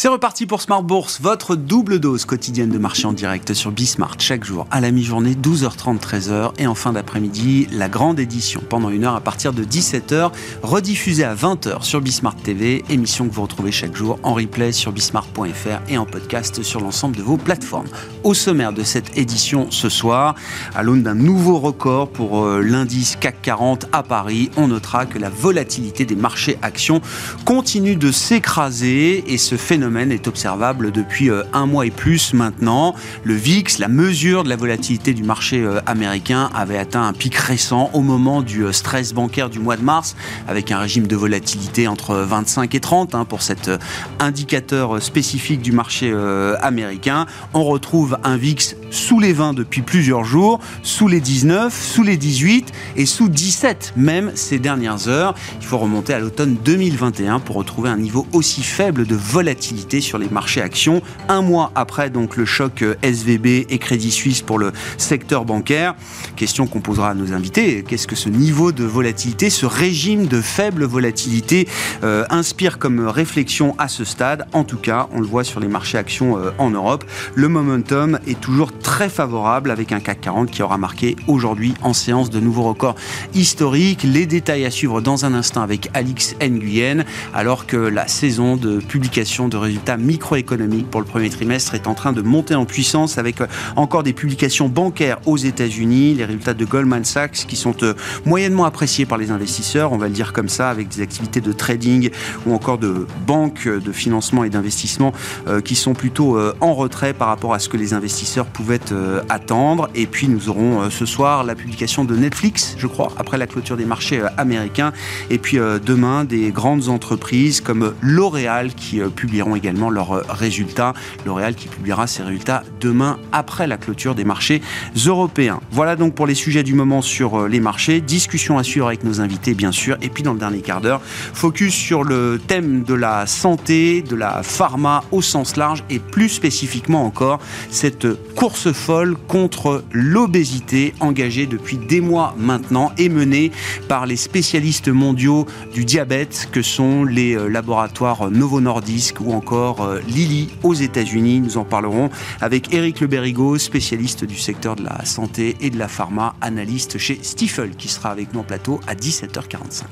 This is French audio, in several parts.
C'est reparti pour Smart Bourse, votre double dose quotidienne de marché en direct sur Bismart chaque jour à la mi-journée 12h30 13h et en fin d'après-midi la grande édition pendant une heure à partir de 17h rediffusée à 20h sur Bismart TV, émission que vous retrouvez chaque jour en replay sur bismart.fr et en podcast sur l'ensemble de vos plateformes. Au sommaire de cette édition ce soir, à l'aune d'un nouveau record pour euh, l'indice CAC 40 à Paris, on notera que la volatilité des marchés actions continue de s'écraser et ce phénomène est observable depuis euh, un mois et plus maintenant. Le VIX, la mesure de la volatilité du marché euh, américain, avait atteint un pic récent au moment du euh, stress bancaire du mois de mars, avec un régime de volatilité entre 25 et 30 hein, pour cet indicateur spécifique du marché américain. On retrouve un VIX sous les 20 depuis plusieurs jours, sous les 19, sous les 18 et sous 17 même ces dernières heures. Il faut remonter à l'automne 2021 pour retrouver un niveau aussi faible de volatilité sur les marchés actions. Un mois après donc le choc euh, SVB et Crédit Suisse pour le secteur bancaire. Question qu'on posera à nos invités. Qu'est-ce que ce niveau de volatilité, ce régime de faible volatilité euh, inspire comme réflexion à ce stade? En tout cas, on le voit sur les marchés actions euh, en Europe. Le momentum est toujours très favorable avec un CAC 40 qui aura marqué aujourd'hui en séance de nouveaux records historiques. Les détails à suivre dans un instant avec Alix Nguyen alors que la saison de publication de résultats microéconomiques pour le premier trimestre est en train de monter en puissance avec euh, encore des publications bancaires aux États-Unis, les résultats de Goldman Sachs qui sont euh, moyennement appréciés par les investisseurs, on va le dire comme ça, avec des activités de trading ou encore de banques de financement et d'investissement euh, qui sont plutôt en retrait par rapport à ce que les investisseurs pouvaient attendre. Et puis nous aurons ce soir la publication de Netflix, je crois, après la clôture des marchés américains. Et puis demain, des grandes entreprises comme L'Oréal qui publieront également leurs résultats. L'Oréal qui publiera ses résultats demain après la clôture des marchés européens. Voilà donc pour les sujets du moment sur euh, les marchés. Discussion à suivre avec nos invités bien sûr. Et puis dans le dernier quart d'heure, focus sur le thème de la santé, de la pharma au sens large et plus spécifiquement encore cette course folle contre l'obésité engagée depuis des mois maintenant et menée par les spécialistes mondiaux du diabète que sont les euh, laboratoires Novo Nordisk ou encore euh, Lilly aux États-Unis. Nous en parlerons avec Eric Le spécialiste du secteur de la santé et de la pharma, analyste chez Stifel, qui sera avec nous en plateau à 17h45.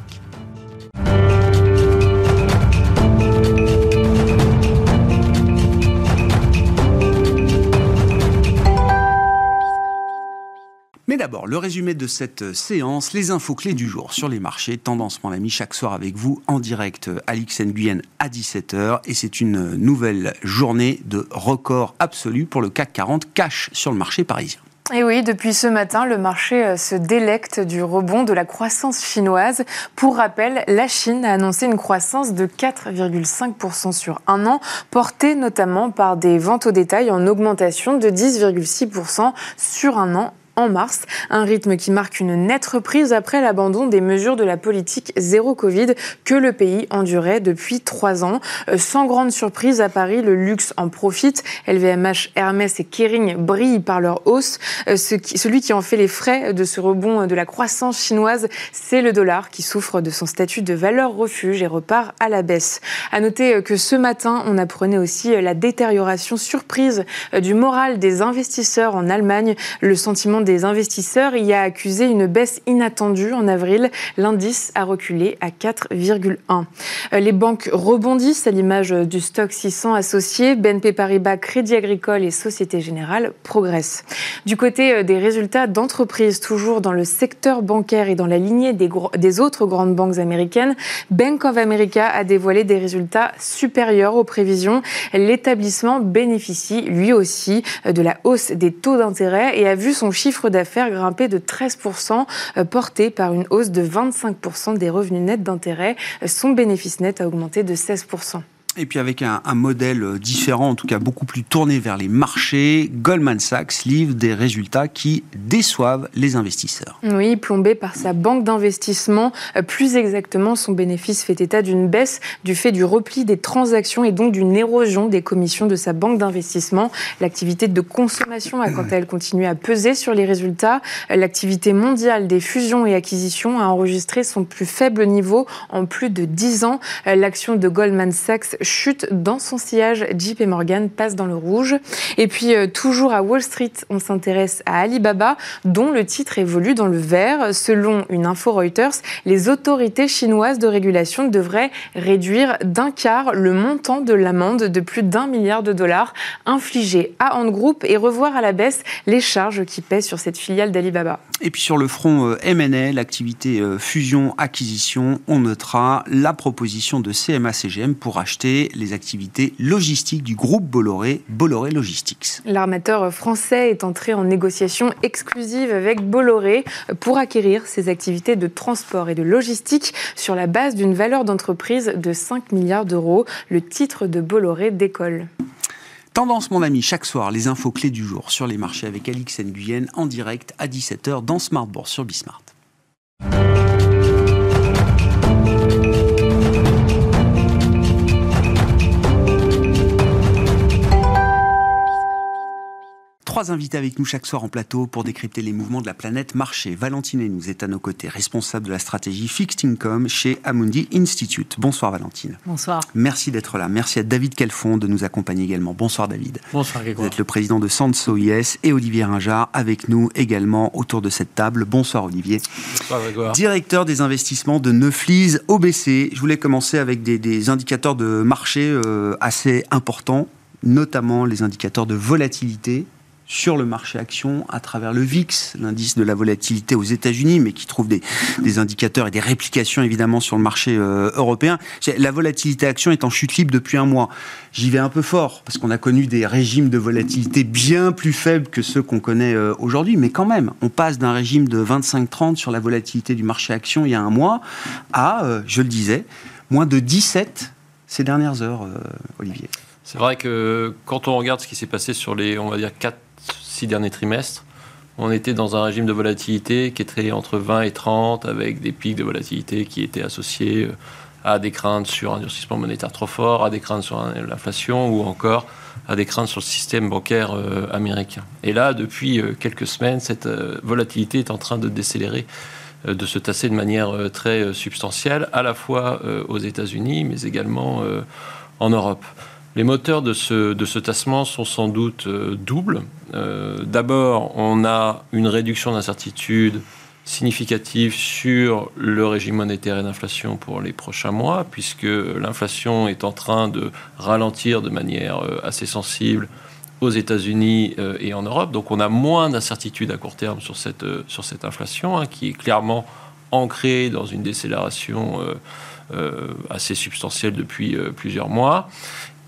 Le résumé de cette séance, les infos clés du jour sur les marchés. Tendance, mon ami, chaque soir avec vous en direct, Alix Nguyen à 17h. Et c'est une nouvelle journée de record absolu pour le CAC 40 cash sur le marché parisien. Et oui, depuis ce matin, le marché euh, se délecte du rebond de la croissance chinoise. Pour rappel, la Chine a annoncé une croissance de 4,5% sur un an, portée notamment par des ventes au détail en augmentation de 10,6% sur un an en mars, un rythme qui marque une nette reprise après l'abandon des mesures de la politique zéro Covid que le pays endurait depuis trois ans. Euh, sans grande surprise, à Paris, le luxe en profite. LVMH, Hermès et Kering brillent par leur hausse. Euh, celui qui en fait les frais de ce rebond de la croissance chinoise, c'est le dollar qui souffre de son statut de valeur refuge et repart à la baisse. À noter que ce matin, on apprenait aussi la détérioration surprise du moral des investisseurs en Allemagne. Le sentiment des investisseurs y a accusé une baisse inattendue en avril. L'indice a reculé à 4,1. Euh, les banques rebondissent à l'image du stock 600 associé. BNP Paribas, Crédit Agricole et Société Générale progressent. Du côté euh, des résultats d'entreprises, toujours dans le secteur bancaire et dans la lignée des, des autres grandes banques américaines, Bank of America a dévoilé des résultats supérieurs aux prévisions. L'établissement bénéficie lui aussi euh, de la hausse des taux d'intérêt et a vu son chiffre d'affaires grimpé de 13%, euh, porté par une hausse de 25% des revenus nets d'intérêt. Son bénéfice net a augmenté de 16%. Et puis avec un, modèle différent, en tout cas beaucoup plus tourné vers les marchés, Goldman Sachs livre des résultats qui déçoivent les investisseurs. Oui, plombé par sa banque d'investissement. Plus exactement, son bénéfice fait état d'une baisse du fait du repli des transactions et donc d'une érosion des commissions de sa banque d'investissement. L'activité de consommation a quant à elle continué à peser sur les résultats. L'activité mondiale des fusions et acquisitions a enregistré son plus faible niveau en plus de 10 ans. L'action de Goldman Sachs chute dans son sillage. JP Morgan passe dans le rouge. Et puis, euh, toujours à Wall Street, on s'intéresse à Alibaba, dont le titre évolue dans le vert. Selon une info Reuters, les autorités chinoises de régulation devraient réduire d'un quart le montant de l'amende de plus d'un milliard de dollars infligée à Ant Group et revoir à la baisse les charges qui pèsent sur cette filiale d'Alibaba. Et puis sur le front euh, M&A, l'activité euh, fusion-acquisition, on notera la proposition de CMA-CGM pour acheter les activités logistiques du groupe Bolloré, Bolloré Logistics. L'armateur français est entré en négociation exclusive avec Bolloré pour acquérir ses activités de transport et de logistique sur la base d'une valeur d'entreprise de 5 milliards d'euros. Le titre de Bolloré décolle. Tendance, mon ami, chaque soir, les infos clés du jour sur les marchés avec Alix Nguyen en direct à 17h dans Smart Bourse sur Bismart. Trois invités avec nous chaque soir en plateau pour décrypter les mouvements de la planète marché. Valentine nous est à nos côtés, responsable de la stratégie Fixed Income chez Amundi Institute. Bonsoir Valentine. Bonsoir. Merci d'être là. Merci à David Kelfond de nous accompagner également. Bonsoir David. Bonsoir Grégoire. Vous êtes le président de Sanso IS et Olivier Ringard avec nous également autour de cette table. Bonsoir Olivier. Bonsoir Grégoire. Directeur des investissements de Neuflis OBC. Je voulais commencer avec des, indicateurs de marché euh, assez importants notamment les indicateurs de volatilité sur le marché action à travers le VIX, l'indice de la volatilité aux États-Unis, mais qui trouve des, indicateurs et des réplications évidemment sur le marché euh, européen. La volatilité action est en chute libre depuis un mois. J'y vais un peu fort parce qu'on a connu des régimes de volatilité bien plus faibles que ceux qu'on connaît euh, aujourd'hui, mais quand même, on passe d'un régime de 25-30 sur la volatilité du marché action il y a un mois à, euh, je le disais, moins de 17 ces dernières heures, Olivier. C'est vrai que quand on regarde ce qui s'est passé sur les, on va dire, 4 six derniers trimestres, on était dans un régime de volatilité qui était entre 20 et 30, avec des pics de volatilité qui étaient associés euh, à des craintes sur un durcissement monétaire trop fort, à des craintes sur l'inflation ou encore à des craintes sur le système bancaire euh, américain. Et là, depuis euh, quelques semaines, cette volatilité est en train de décélérer de se tasser de manière très substantielle, à la fois aux États-Unis, mais également en Europe. Les moteurs de ce, de ce tassement sont sans doute euh, doubles. Euh, d'abord, on a une réduction d'incertitude significative sur le régime monétaire et d'inflation pour les prochains mois, puisque l'inflation est en train de ralentir de manière euh, assez sensible aux États-Unis et en Europe. Donc on a moins d'incertitude à court terme sur cette, sur cette inflation, hein, qui est clairement ancrée dans une décélération assez substantielle depuis plusieurs mois.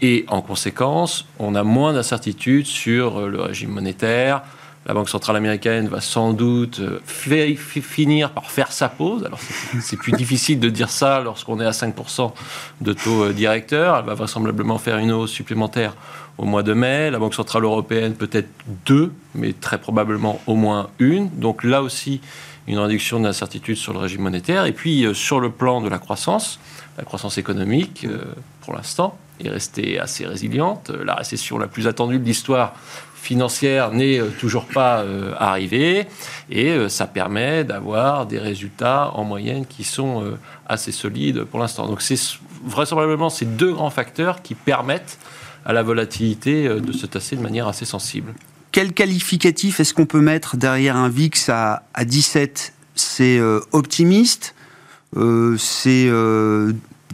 Et en conséquence, on a moins d'incertitudes sur euh, le régime monétaire. La Banque centrale américaine va sans doute euh, finir par faire sa pause. Alors, c'est plus difficile de dire ça lorsqu'on est à 5% de taux euh, directeur. Elle va vraisemblablement faire une hausse supplémentaire au mois de mai. La Banque centrale européenne, peut-être deux, mais très probablement au moins une. Donc là aussi, une réduction de l'incertitude sur le régime monétaire. Et puis, sur le plan de la croissance, la croissance économique, pour l'instant, est restée assez résiliente. La récession la plus attendue de l'histoire financière n'est euh, toujours pas euh, arrivée et euh, ça permet d'avoir des résultats en moyenne qui sont assez solides pour l'instant. Donc c'est vraisemblablement ces deux grands facteurs qui permettent à la volatilité de se tasser de manière assez sensible. Quel qualificatif est-ce qu'on peut mettre derrière un VIX à 17 C'est optimiste? C'est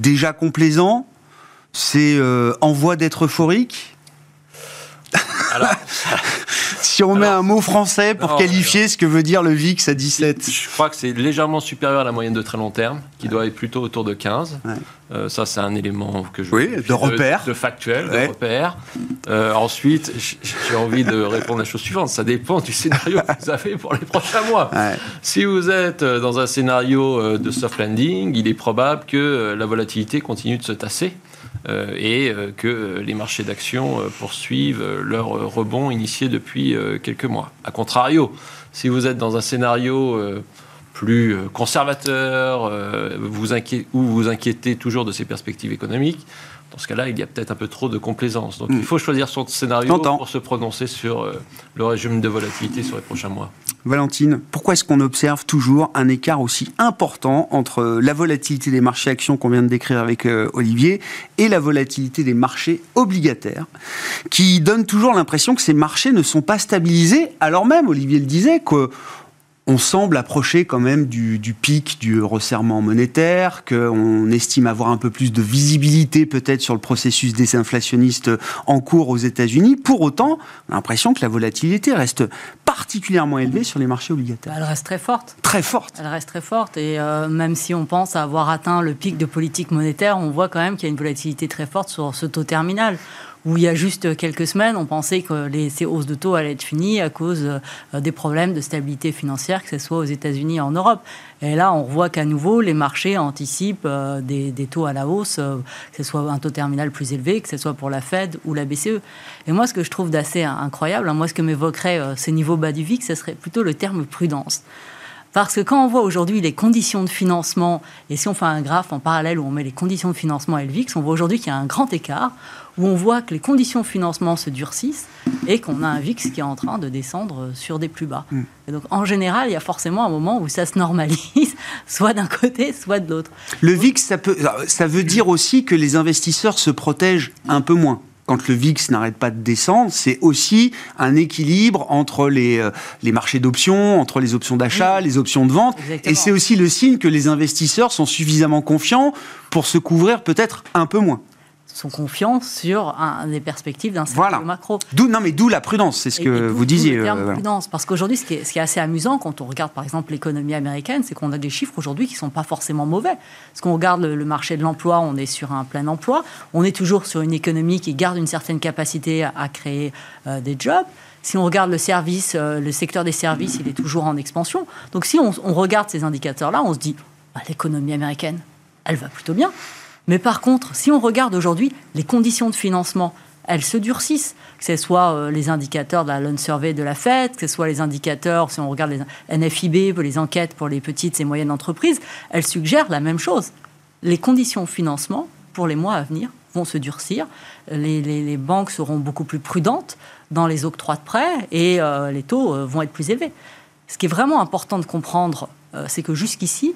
déjà complaisant? C'est euh, en voie d'être euphorique si on met un mot français pour qualifier ce que veut dire le VIX à 17 Je crois que c'est légèrement supérieur à la moyenne de très long terme, qui doit être plutôt autour de 15. Euh, ça, c'est un élément que je. Oui, de repère. De, factuel, de repère. Euh, ensuite, j'ai envie de répondre à la chose suivante. Ça dépend du scénario que vous avez pour les prochains mois. Si vous êtes dans un scénario de soft landing, il est probable que la volatilité continue de se tasser. Et que les marchés d'actions poursuivent leur rebond initié depuis quelques mois. A contrario, si vous êtes dans un scénario plus conservateur, vous ou vous inquiétez toujours de ces perspectives économiques, dans ce cas-là, il y a peut-être un peu trop de complaisance. Donc hmm. il faut choisir son scénario pour se prononcer sur euh, le régime de volatilité sur les prochains mois. Valentine, pourquoi est-ce qu'on observe toujours un écart aussi important entre la volatilité des marchés actions qu'on vient de décrire avec euh, Olivier et la volatilité des marchés obligataires, qui donne toujours l'impression que ces marchés ne sont pas stabilisés, alors même, Olivier le disait, que on semble approcher quand même du, pic du resserrement monétaire, qu'on estime avoir un peu plus de visibilité peut-être sur le processus désinflationniste en cours aux États-Unis. Pour autant, on a l'impression que la volatilité reste particulièrement élevée sur les marchés obligataires. Elle reste très forte. Très forte. Elle reste très forte. Et euh, même si on pense avoir atteint le pic de politique monétaire, on voit quand même qu'il y a une volatilité très forte sur ce taux terminal où il y a juste quelques semaines, on pensait que les, ces hausses de taux allaient être finies à cause euh, des problèmes de stabilité financière, que ce soit aux États-Unis et en Europe. Et là, on voit qu'à nouveau, les marchés anticipent euh, des, taux à la hausse, euh, que ce soit un taux terminal plus élevé, que ce soit pour la Fed ou la BCE. Et moi, ce que je trouve d'assez incroyable, hein, moi, ce que m'évoquerait ces niveaux bas du VIX, ce serait plutôt le terme prudence. Parce que quand on voit aujourd'hui les conditions de financement, et si on fait un graphe en parallèle où on met les conditions de financement et le VIX, on voit aujourd'hui qu'il y a un grand écart où on voit que les conditions de financement se durcissent et qu'on a un VIX qui est en train de descendre sur des plus bas. Mm. Et donc, en général, il y a forcément un moment où ça se normalise, soit d'un côté, soit de l'autre. Le VIX, ça, peut, ça veut dire aussi que les investisseurs se protègent un peu moins quand le VIX n'arrête pas de descendre, c'est aussi un équilibre entre les, euh, les marchés d'options, entre les options d'achat, les options de vente. Et c'est aussi le signe que les investisseurs sont suffisamment confiants pour se couvrir peut-être un peu moins sont confiants sur un, des perspectives d'un scénario macro. D'où, non, mais d'où la prudence, c'est ce que vous disiez. Le terme prudence, parce qu'aujourd'hui, ce, ce, qui est assez amusant quand on regarde par exemple l'économie américaine, c'est qu'on a des chiffres aujourd'hui qui ne sont pas forcément mauvais. Parce qu'on regarde le, marché de l'emploi, on est sur un plein emploi, on est toujours sur une économie qui garde une certaine capacité à, créer euh, des jobs. Si on regarde le service, euh, le secteur des services, il est toujours en expansion. Donc si on, regarde ces indicateurs-là, on se dit, bah, l'économie américaine, elle va plutôt bien. Mais par contre, si on regarde aujourd'hui les conditions de financement, elles se durcissent, que ce soit euh, les indicateurs de la loan survey de la Fed, que ce soit les indicateurs, si on regarde les NFIB, les enquêtes pour les petites et moyennes entreprises, elles suggèrent la même chose. Les conditions de financement pour les mois à venir vont se durcir, les, banques seront beaucoup plus prudentes dans les octrois de prêts et euh, les taux euh, vont être plus élevés. Ce qui est vraiment important de comprendre, c'est que jusqu'ici,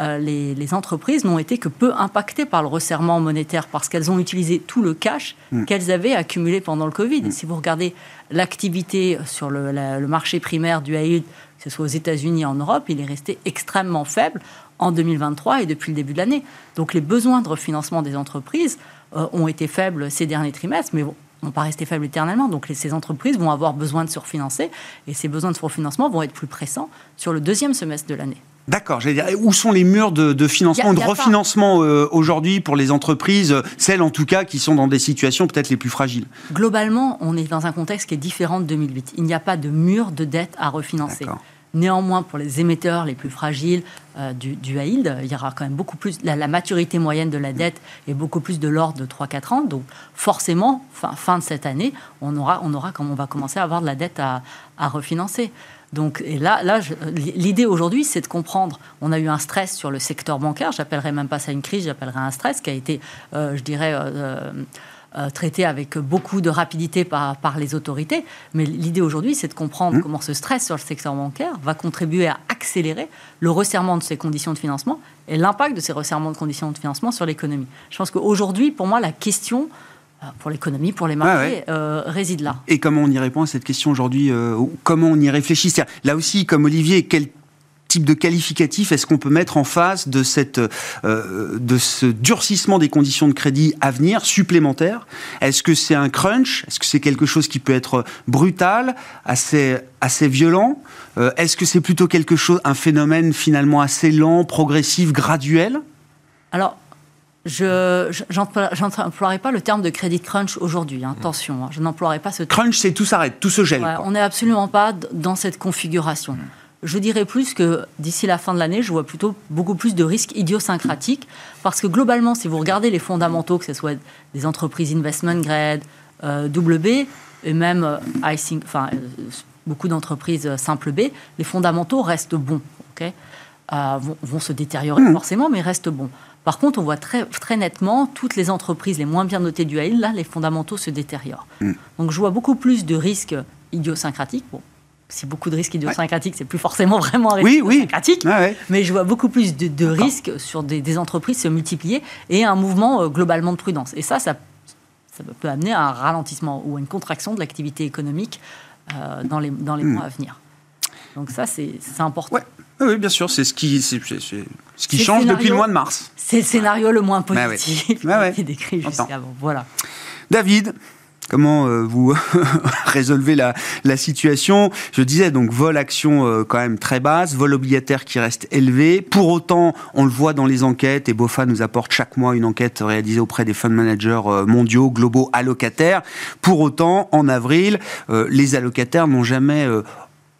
euh, les, entreprises n'ont été que peu impactées par le resserrement monétaire parce qu'elles ont utilisé tout le cash mm. qu'elles avaient accumulé pendant le Covid. Mm. Si vous regardez l'activité sur le, marché primaire du high que ce soit aux États-Unis et en Europe, il est resté extrêmement faible en 2023 et depuis le début de l'année. Donc les besoins de refinancement des entreprises euh, ont été faibles ces derniers trimestres, mais n'ont pas resté faibles éternellement. Donc ces entreprises vont avoir besoin de se refinancer et ces besoins de refinancement vont être plus pressants sur le deuxième semestre de l'année. D'accord, j'allais dire, où sont les murs de, financement, de refinancement euh, aujourd'hui pour les entreprises, celles en tout cas qui sont dans des situations peut-être les plus fragiles? Globalement, on est dans un contexte qui est différent de 2008. Il n'y a pas de mur de dette à refinancer. Néanmoins, pour les émetteurs les plus fragiles euh, du, du il y aura quand même beaucoup plus. La, maturité moyenne de la dette est beaucoup plus de l'ordre de 3-4 ans. Donc, forcément, fin, fin de cette année, on aura, on aura, on va commencer à avoir de la dette à, à refinancer. Donc, et là, là l'idée aujourd'hui, c'est de comprendre. On a eu un stress sur le secteur bancaire. J'appellerais même pas ça une crise, j'appellerais un stress qui a été, euh, je dirais, euh, euh, traité avec beaucoup de rapidité par, par les autorités. Mais l'idée aujourd'hui, c'est de comprendre mmh. comment ce stress sur le secteur bancaire va contribuer à accélérer le resserrement de ces conditions de financement et l'impact de ces resserrements de conditions de financement sur l'économie. Je pense qu'aujourd'hui, pour moi, la question pour l'économie, pour les marchés, euh, réside là. Et comment on y répond à cette question aujourd'hui euh, Comment on y réfléchit? Là aussi, comme Olivier, quel type de qualificatif est-ce qu'on peut mettre en face de, cette, de ce durcissement des conditions de crédit à venir, supplémentaire? Est-ce que c'est un crunch? Est-ce que c'est quelque chose qui peut être brutal, assez, assez violent? Est-ce que c'est plutôt quelque chose, un phénomène finalement assez lent, progressif, graduel? Alors, je n'emploierai pas le terme de crédit crunch aujourd'hui. Hein, attention, hein, je n'emploierai pas ce terme. Crunch, c'est tout s'arrête, tout se gèle. on n'est absolument pas dans cette configuration. je dirais plus que d'ici la fin de l'année, je vois plutôt beaucoup plus de risques idiosyncratiques. Parce que globalement, si vous regardez les fondamentaux, que ce soit des entreprises investment grade, euh, double B, et même euh, enfin, euh, beaucoup d'entreprises simple B, les fondamentaux restent bons. vont, se détériorer mmh. forcément, mais restent bons. Par contre, on voit très, très nettement toutes les entreprises les moins bien notées du AIL, là, les fondamentaux se détériorent. Mmh. Donc je vois beaucoup plus de risques idiosyncratiques. Bon, si beaucoup de risques idiosyncratiques, c'est plus forcément vraiment un risque oui, idiosyncratique. Mais je vois beaucoup plus de, risques sur des, entreprises se multiplier et un mouvement euh, globalement de prudence. Et ça, ça, peut amener à un ralentissement ou à une contraction de l'activité économique euh, dans les, dans les hmm. mois à venir. Donc ça, c'est important. Oui, bien sûr, c'est ce qui, ce qui change depuis le mois de mars. C'est le scénario le moins positif qui est décrit jusqu'avant. Voilà. David, Comment euh, vous résolvez la, situation? Je disais donc vol action euh, quand même très basse, vol obligataire qui reste élevé. Pour autant, on le voit dans les enquêtes et BOFA nous apporte chaque mois une enquête réalisée auprès des fund managers euh, mondiaux, globaux, allocataires. Pour autant, en avril, les allocataires n'ont jamais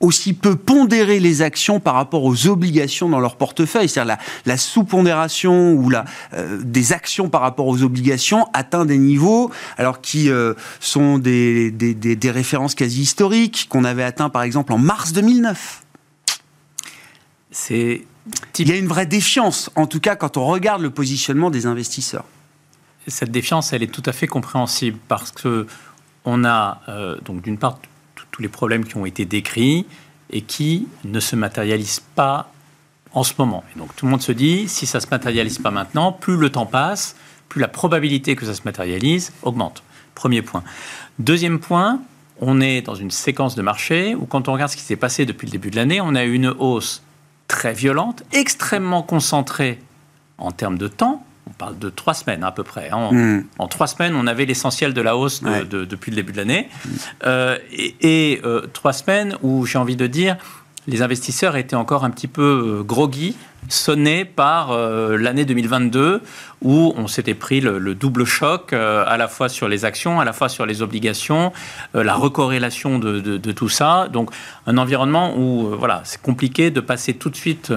aussi peu pondérer les actions par rapport aux obligations dans leur portefeuille. C'est-à-dire la, la sous-pondération ou la, euh, des actions par rapport aux obligations atteint des niveaux alors qui euh, sont des, des, des, références quasi historiques qu'on avait atteint par exemple en mars 2009. C'est il y a une vraie défiance, en tout cas quand on regarde le positionnement des investisseurs. Cette défiance, elle est tout à fait compréhensible parce que on a euh, donc d'une part les problèmes qui ont été décrits et qui ne se matérialisent pas en ce moment. Donc tout le monde se dit, si ça ne se matérialise pas maintenant, plus le temps passe, plus la probabilité que ça se matérialise augmente. Premier point. Deuxième point, on est dans une séquence de marché où quand on regarde ce qui s'est passé depuis le début de l'année, on a eu une hausse très violente, extrêmement concentrée en termes de temps, on parle de trois semaines à peu près. Hein. Hmm. En, trois semaines, on avait l'essentiel de la hausse depuis le début de l'année. Euh, et, euh, trois semaines où, j'ai envie de dire, les investisseurs étaient encore un petit peu euh, groggy, sonnés par l'année 2022, où on s'était pris le, double choc, à la fois sur les actions, à la fois sur les obligations, la recorrélation de, de, tout ça. Donc, un environnement où, voilà, c'est compliqué de passer tout de suite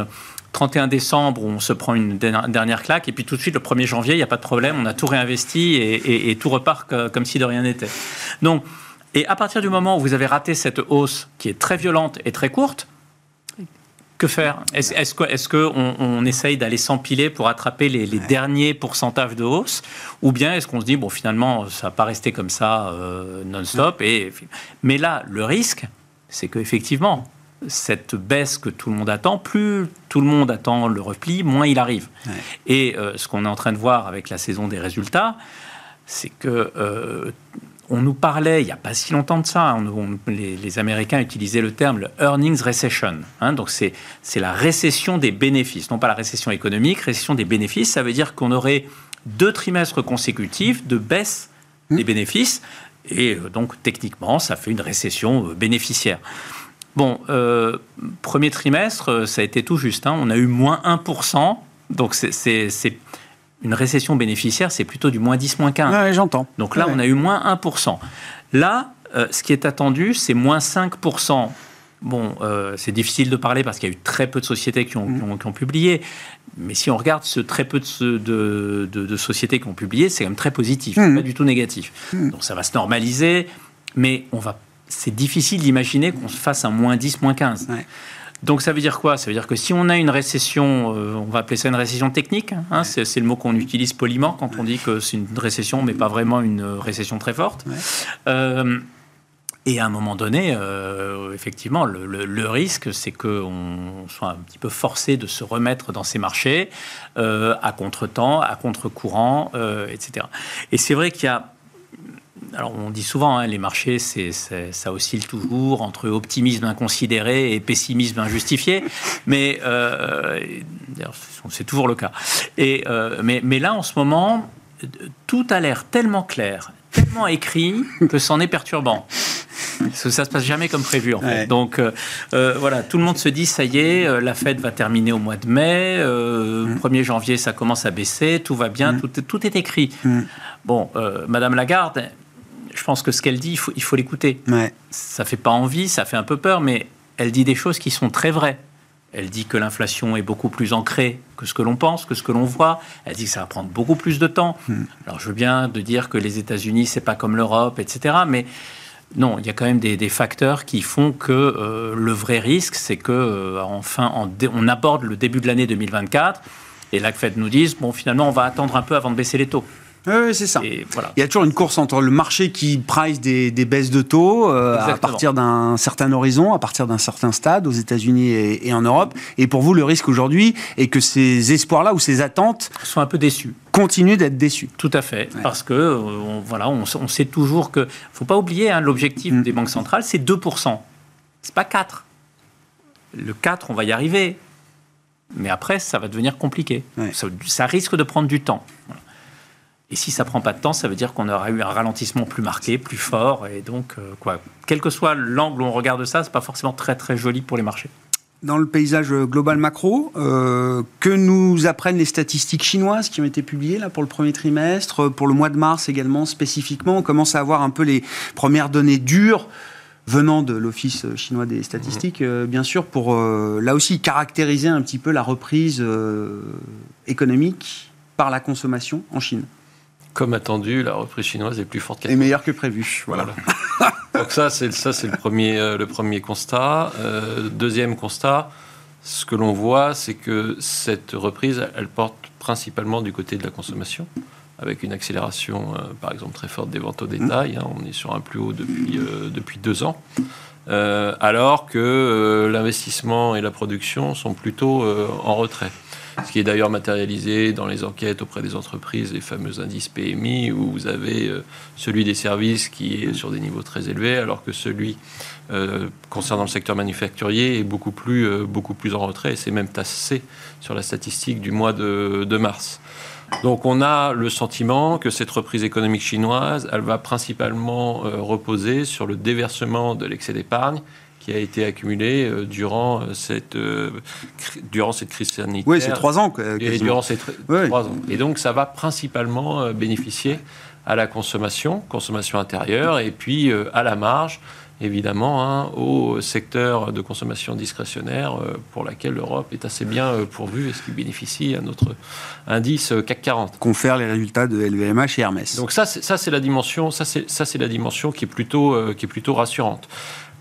31 décembre, on se prend une dernière claque, et puis tout de suite, le 1er janvier, il n'y a pas de problème, on a tout réinvesti et, tout repart comme si de rien n'était. Donc, et à partir du moment où vous avez raté cette hausse qui est très violente et très courte, que faire? Est-ce qu'on est on, on, essaye d'aller s'empiler pour attraper les, derniers pourcentages de hausse? Ou bien est-ce qu'on se dit, bon, finalement, ça va pas rester comme ça euh, non-stop et, Mais là, le risque, c'est qu'effectivement, cette baisse que tout le monde attend, plus tout le monde attend le repli, moins il arrive. Et euh, ce qu'on est en train de voir avec la saison des résultats, c'est que euh, on nous parlait il n'y a pas si longtemps de ça. Hein, les, Américains utilisaient le terme le earnings recession. Hein, donc c'est la récession des bénéfices, non pas la récession économique, récession des bénéfices. Ça veut dire qu'on aurait deux trimestres consécutifs de baisse mmh. des bénéfices. Et euh, donc techniquement, ça fait une récession bénéficiaire. Bon, euh, premier trimestre, euh, ça a été tout juste. Hein. On a eu moins 1%. Donc, c'est une récession bénéficiaire, c'est plutôt du moins 10, moins 15. Oui, j'entends. Donc là, on a eu moins 1%. Là, euh, ce qui est attendu, c'est moins 5%. Bon, c'est difficile de parler parce qu'il y a eu très peu de sociétés qui ont, mm. publié. Mais si on regarde ce très peu de, de, sociétés qui ont publié, c'est quand même très positif, mm. pas du tout négatif. Mm. Donc ça va se normaliser, mais on va c'est difficile d'imaginer qu'on se fasse un moins 10, moins 15. Donc ça veut dire quoi? Ça veut dire que si on a une récession, euh, on va appeler ça une récession technique, hein, c'est, le mot qu'on utilise poliment quand on dit que c'est une récession, mais pas vraiment une récession très forte. Euh, et à un moment donné, euh, effectivement, le, risque, c'est qu'on soit un petit peu forcé de se remettre dans ces marchés à contre-temps, à contre-courant, etc. Et c'est vrai qu'il y a alors on dit souvent, hein, les marchés, c'est, ça oscille toujours entre optimisme inconsidéré et pessimisme injustifié, mais euh, c'est toujours le cas. Et, euh, mais, mais, là, en ce moment, tout a l'air tellement clair, tellement écrit, que c'en est perturbant. Parce que ça se passe jamais comme prévu en fait. Donc euh, voilà, tout le monde se dit ça y est, la fête va terminer au mois de mai, 1er mm. janvier ça commence à baisser, tout va bien, mm. tout, tout, est écrit. Mm. Bon, Madame Lagarde, je pense que ce qu'elle dit, il faut, il faut l'écouter. Ouais. Ça fait pas envie, ça fait un peu peur, mais elle dit des choses qui sont très vraies. Elle dit que l'inflation est beaucoup plus ancrée que ce que l'on pense, que ce que l'on voit. Elle dit que ça va prendre beaucoup plus de temps. Hmm. Alors je veux bien de dire que les États-Unis, c'est pas comme l'Europe, etc. Mais non, il y a quand même des, des facteurs qui font que euh, le vrai risque, c'est que euh, enfin, en on aborde le début de l'année 2024 et la Fed nous dise bon, finalement, on va attendre un peu avant de baisser les taux. Oui, c'est ça. Et voilà. Il y a toujours une course entre le marché qui price des, des baisses de taux euh, à partir d'un certain horizon, à partir d'un certain stade aux États-Unis et, et en Europe. Et pour vous, le risque aujourd'hui est que ces espoirs-là ou ces attentes sont un peu déçus. continuent d'être déçus. Tout à fait, parce que euh, on, voilà, on, sait toujours que faut pas oublier hein, l'objectif Mm. des banques centrales, c'est 2%. C'est pas 4. Le 4, on va y arriver. Mais après, ça va devenir compliqué. Ouais. Ça, ça risque de prendre du temps. Voilà. Et si ça prend pas de temps, ça veut dire qu'on aura eu un ralentissement plus marqué, plus fort. Et donc, euh, quoi, quel que soit l'angle où on regarde ça, c'est pas forcément très très joli pour les marchés. Dans le paysage global macro, euh, que nous apprennent les statistiques chinoises qui ont été publiées là pour le premier trimestre, pour le mois de mars également spécifiquement, on commence à avoir un peu les premières données dures venant de l'Office chinois des statistiques, euh, bien sûr, pour euh, là aussi caractériser un petit peu la reprise euh, économique par la consommation en Chine. Comme attendu, la reprise chinoise est plus forte Et qu'attendue. meilleur que prévu. Voilà. Voilà. Donc ça, c'est ça, c'est le premier, euh, le premier constat. Euh, deuxième constat, ce que l'on voit, c'est que cette reprise, elle porte principalement du côté de la consommation, avec une accélération, euh, par exemple, très forte des ventes au détail. hein. on est sur un plus haut depuis, depuis deux ans. Alors que l'investissement et la production sont plutôt en retrait. Ce qui est d'ailleurs matérialisé dans les enquêtes auprès des entreprises, les fameux indices PMI, où vous avez euh, celui des services qui est sur des niveaux très élevés, alors que celui euh, concernant le secteur manufacturier est beaucoup plus, euh, beaucoup plus en retrait, et c'est même tassé sur la statistique du mois de, de mars. Donc on a le sentiment que cette reprise économique chinoise, elle va principalement euh, reposer sur le déversement de l'excès d'épargne qui a été accumulé euh, durant, euh, cette, euh, durant cette crise sanitaire. Oui, c'est trois ans. quoi, Et quasiment. durant ces trois ans. Et donc, ça va principalement bénéficier à la consommation, consommation intérieure, et puis à la marge, évidemment, hein, au secteur de consommation discrétionnaire pour laquelle l'Europe est assez bien pourvue et ce qui bénéficie à notre indice CAC 40. Confère les résultats de LVMH et Hermès. Donc ça, c'est- la dimension, ça c'est la dimension qui est plutôt qui est plutôt rassurante.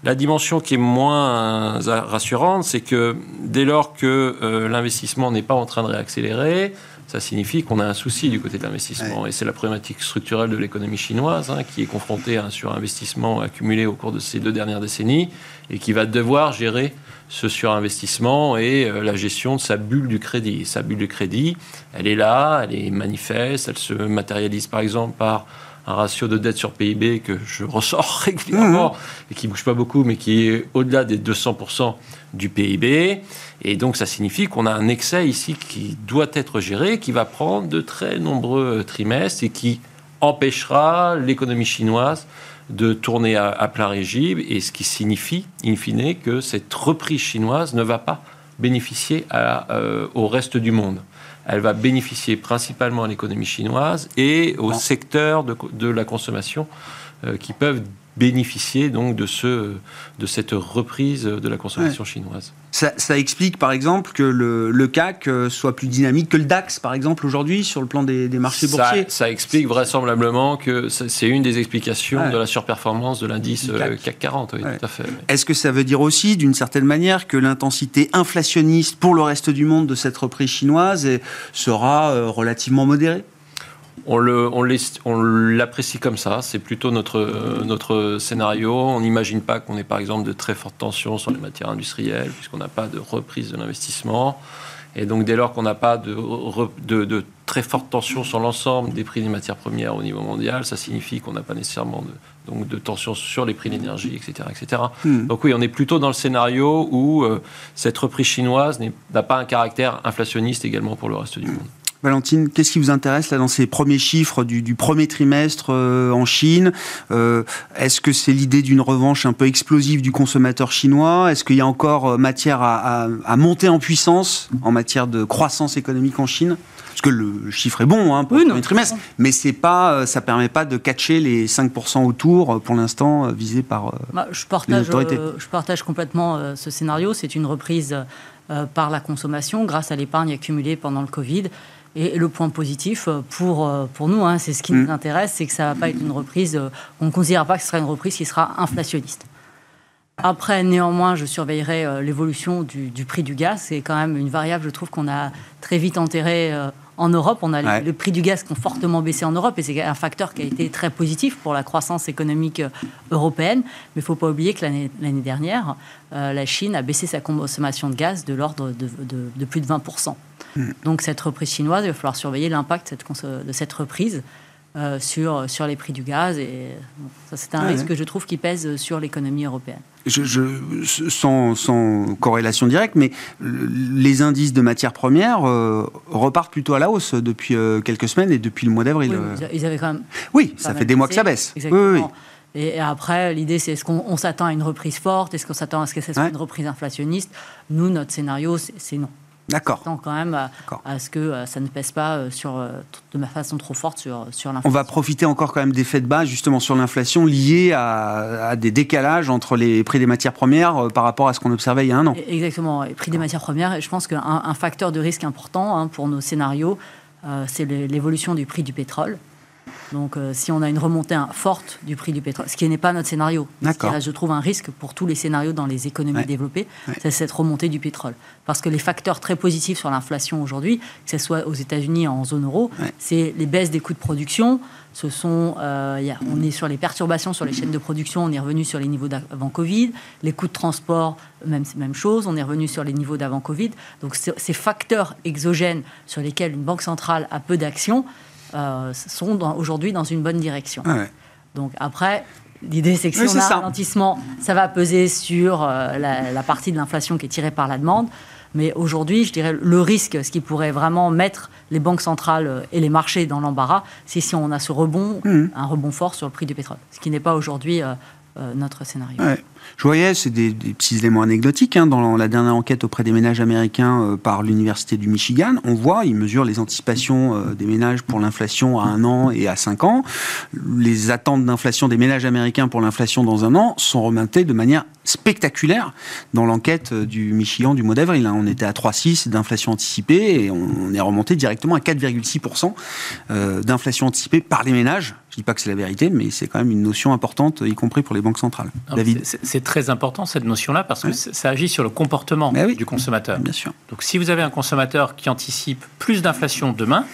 La dimension qui est moins euh, rassurante, c'est que dès lors que euh, l'investissement n'est pas en train de réaccélérer, ça signifie qu'on a un souci du côté de l'investissement. Et c'est la problématique structurelle de l'économie chinoise hein, qui est confrontée à un surinvestissement accumulé au cours de ces deux dernières décennies et qui va devoir gérer ce surinvestissement et euh, la gestion de sa bulle du crédit. Sa bulle du crédit, elle est là, elle est manifeste, elle se matérialise par exemple par un ratio de dette sur PIB que je ressors régulièrement et qui bouge pas beaucoup, mais qui est au-delà des 200% du PIB. Et donc, ça signifie qu'on a un excès ici qui doit être géré, qui va prendre de très nombreux trimestres et qui empêchera l'économie chinoise de tourner à, à plein régime, et ce qui signifie, in fine, que cette reprise chinoise ne va pas bénéficier à, euh, au reste du monde. Elle va bénéficier principalement à l'économie chinoise et au secteur de, de la consommation euh, qui peuvent bénéficier donc de, ce, de cette reprise de la consommation chinoise. Ça, ça explique par exemple que le, le CAC euh, soit plus dynamique que le DAX, par exemple, aujourd'hui, sur le plan des, des marchés Ça, boursiers. ça explique vraisemblablement que c'est une des explications Ouais. de la surperformance de l'indice euh, CAC. CAC. 40, oui, Ouais. tout à fait. Est-ce que ça veut dire aussi, d'une certaine manière, que l'intensité inflationniste pour le reste du monde de cette reprise chinoise sera euh, relativement modérée? On l'apprécie comme ça, c'est plutôt notre, euh, notre scénario. On n'imagine pas qu'on ait par exemple de très fortes tensions sur les matières industrielles, puisqu'on n'a pas de reprise de l'investissement. Et donc dès lors qu'on n'a pas de, re- de- de très fortes tensions sur l'ensemble des prix des matières premières au niveau mondial, ça signifie qu'on n'a pas nécessairement de, donc de tensions sur les prix de l'énergie, etc., etc. Hmm. Donc oui, on est plutôt dans le scénario où euh, cette reprise chinoise n'a pas un caractère inflationniste également pour le reste du monde. Valentine, qu'est-ce qui vous intéresse là dans ces premiers chiffres du, du premier trimestre euh, en Chine? Euh, Est-ce que c'est l'idée d'une revanche un peu explosive du consommateur chinois? Est-ce qu'il y a encore euh, matière à, à- à monter en puissance en matière de croissance économique en Chine? Parce que le chiffre est bon hein, pour Oui, le non, premier trimestre, mais c'est pas, ça permet pas de catcher les 5% autour, pour l'instant, visés par... Bah, je, partage, autorités. je partage complètement ce scénario. C'est une reprise par la consommation grâce à l'épargne accumulée pendant le Covid. Et, le point positif euh, pour, euh, pour nous, hein, c'est ce qui Mm. nous intéresse, c'est que ça ne va pas être une reprise, euh, on ne considère pas que ce sera une reprise qui sera inflationniste. Après, néanmoins, je surveillerai l'évolution du, du prix du gaz. C'est quand même une variable, je trouve, qu'on a très vite enterrée en Europe. On a Ouais. le prix du gaz qui ont fortement baissé en Europe et c'est un facteur qui a été très positif pour la croissance économique euh, européenne. Mais il ne faut pas oublier que l'année dernière, euh, la Chine a baissé sa consommation de gaz de l'ordre de, de- de plus de 20%. Donc cette reprise chinoise, il va falloir surveiller l'impact de cette reprise euh, sur, sur les prix du gaz. Et bon, ça, c'est un Ouais, risque ouais. que je trouve qui pèse sur l'économie européenne. Je, je- sans, sans corrélation directe, mais les indices de matières premières euh, repartent plutôt à la hausse depuis euh, quelques semaines et depuis le mois d'avril. Oui, euh. ils avaient quand même Oui, ça fait des mois que ça baisse. Exactement. oui, oui. Et, après, l'idée, c'est est-ce qu'on on s'attend à une reprise forte? Est-ce qu'on s'attend à ce que ce soit Ouais. une reprise inflationniste? Nous, notre scénario, c'est non. D'accord. On quand même à, ce que euh, ça ne pèse pas euh, sur, euh, de ma façon trop forte sur, sur On l'inflation. va profiter encore quand même d'effets de bas justement sur l'inflation liés à, à des décalages entre les prix des matières premières par rapport à ce qu'on observait il y a un an. Et- Exactement, les prix des matières premières. Et je pense qu'un un facteur de risque important hein, pour nos scénarios, euh, c'est l'é- l'évolution du prix du pétrole. Donc, euh, si on a une remontée forte du prix du pétrole, ce qui n'est pas notre scénario, ce qui reste, je trouve, un risque pour tous les scénarios dans les économies Ouais. développées, Ouais. c'est cette remontée du pétrole. Parce que les facteurs très positifs sur l'inflation aujourd'hui, que ce soit aux États-Unis en zone euro, Ouais. c'est les baisses des coûts de production. Ce sont, euh, il y a- on est sur les perturbations sur les chaînes de production, on est revenu sur les niveaux d'avant Covid. Les coûts de transport, même, même chose, on est revenu sur les niveaux d'avant Covid. Donc ce- ces facteurs exogènes sur lesquels une banque centrale a peu d'action euh, sont aujourd'hui dans une bonne direction. Ah ouais. Donc après, l'idée c'est que si Oui, on a ça. un ralentissement, ça va peser sur euh, la, la partie de l'inflation qui est tirée par la demande. Mais aujourd'hui, je dirais le risque, ce qui pourrait vraiment mettre les banques centrales euh, et les marchés dans l'embarras, c'est si on a ce rebond, Mhm. un rebond fort sur le prix du pétrole, ce qui n'est pas aujourd'hui euh, euh, notre scénario. Ouais. Je voyais, c'est des, des petits éléments anecdotiques. hein, dans la dernière enquête auprès des ménages américains euh, par l'Université du Michigan, on voit, ils mesurent les anticipations euh, des ménages pour l'inflation à un an et à cinq ans. Les attentes d'inflation des ménages américains pour l'inflation dans un an sont remontées de manière spectaculaire dans l'enquête euh, du Michigan du mois d'avril. hein. On était à 3,6 d'inflation anticipée et on est remonté directement à 4,6% euh, d'inflation anticipée par les ménages. Je dis pas que c'est la vérité, mais c'est quand même une notion importante, y compris pour les banques centrales. David c'est- très important cette notion-là parce que ça agit sur le comportement oui. du consommateur. Bien sûr. Donc si vous avez un consommateur qui anticipe plus d'inflation demain,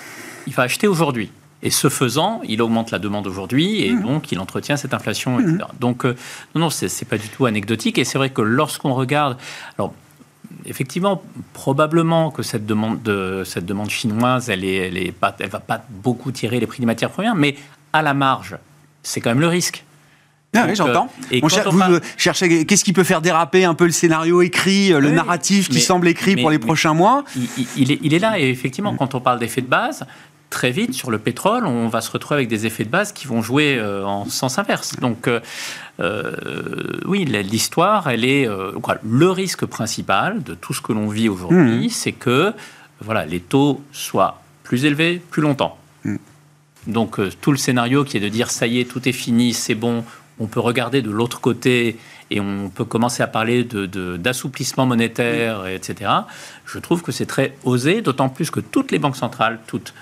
il va acheter aujourd'hui. Et ce faisant, il augmente la demande aujourd'hui et donc il entretient cette inflation, etc. Donc euh, non, non, c'est pas du tout anecdotique. Et c'est vrai que lorsqu'on regarde, alors effectivement, probablement que cette demande, de, cette demande chinoise, elle est, elle est pas, elle va pas beaucoup tirer les prix des matières premières, mais à la marge, c'est quand même le risque. Ah oui, j'entends. euh, cher- parle- euh, cherchez qu'est-ce qui peut faire déraper un peu le scénario écrit, euh, le Oui, narratif qui mais- semble écrit mais- pour les mais- prochains mois? il, il- il est, il est là. Et effectivement, quand on parle d'effet de base, très vite, sur le pétrole, on va se retrouver avec des effets de base qui vont jouer euh, en sens inverse. Donc, euh, euh, oui, l'histoire, elle est. euh, le risque principal de tout ce que l'on vit aujourd'hui, c'est que voilà, les taux soient plus élevés plus longtemps. Mm. Donc, tout le scénario qui est de dire ça y est, tout est fini, c'est bon, on peut regarder de l'autre côté et on peut commencer à parler de- de- d'assouplissement monétaire, etc. Je trouve que c'est très osé, d'autant plus que toutes les banques centrales, toutes,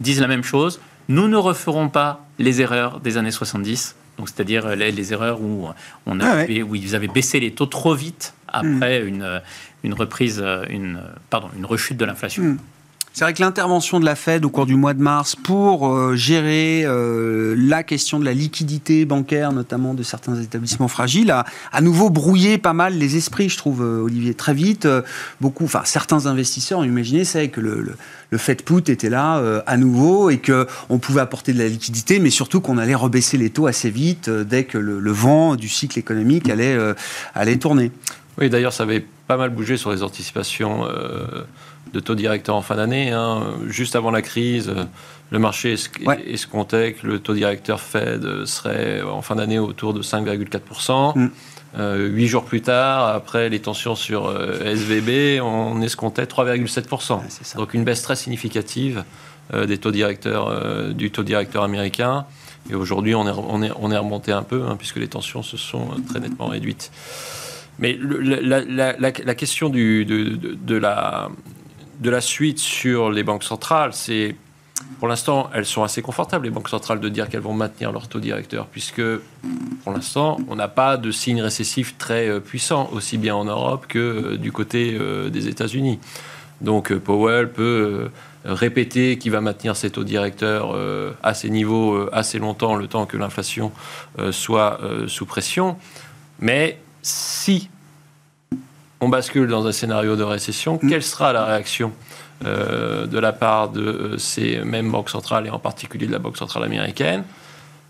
disent la même chose. Nous ne referons pas les erreurs des années 70, donc c'est-à-dire les, les erreurs où, on a, Ah ouais. où ils avaient baissé les taux trop vite après une, une reprise, une, pardon, une rechute de l'inflation. Mm. C'est vrai que l'intervention de la Fed au cours du mois de mars pour euh, gérer euh, la question de la liquidité bancaire, notamment de certains établissements fragiles, a à nouveau brouillé pas mal les esprits, je trouve, euh, Olivier. Très vite, beaucoup, enfin certains investisseurs ont imaginé c'est que le, Fed put était là à nouveau et que on pouvait apporter de la liquidité, mais surtout qu'on allait rebaisser les taux assez vite dès que le, le vent du cycle économique allait, allait tourner. Oui, d'ailleurs, ça avait pas mal bougé sur les anticipations de taux directeurs en fin d'année. hein. Juste avant la crise, euh, le marché es- Ouais. escomptait que le taux directeur Fed euh, serait en fin d'année autour de 5,4%. Mm. Huit jours plus tard, après les tensions sur SVB, on escomptait 3,7%. Donc une baisse très significative des taux directeurs, du taux directeur américain. Et aujourd'hui, on est, on, est, on est remonté un peu, hein, puisque les tensions se sont très nettement réduites. Mais la, la, la, question du, de, de, la, de la suite sur les banques centrales, c'est pour l'instant, elles sont assez confortables, les banques centrales, de dire qu'elles vont maintenir leur taux directeur, puisque pour l'instant, on n'a pas de signe récessif très euh, puissant, aussi bien en Europe que euh, du côté euh, des États-Unis. Donc Powell peut répéter qu'il va maintenir ses taux directeurs à ces niveaux assez longtemps, le temps que l'inflation soit sous pression. Mais si on bascule dans un scénario de récession, mm. quelle sera la réaction euh, de la part de euh, ces mêmes banques centrales et en particulier de la Banque centrale américaine?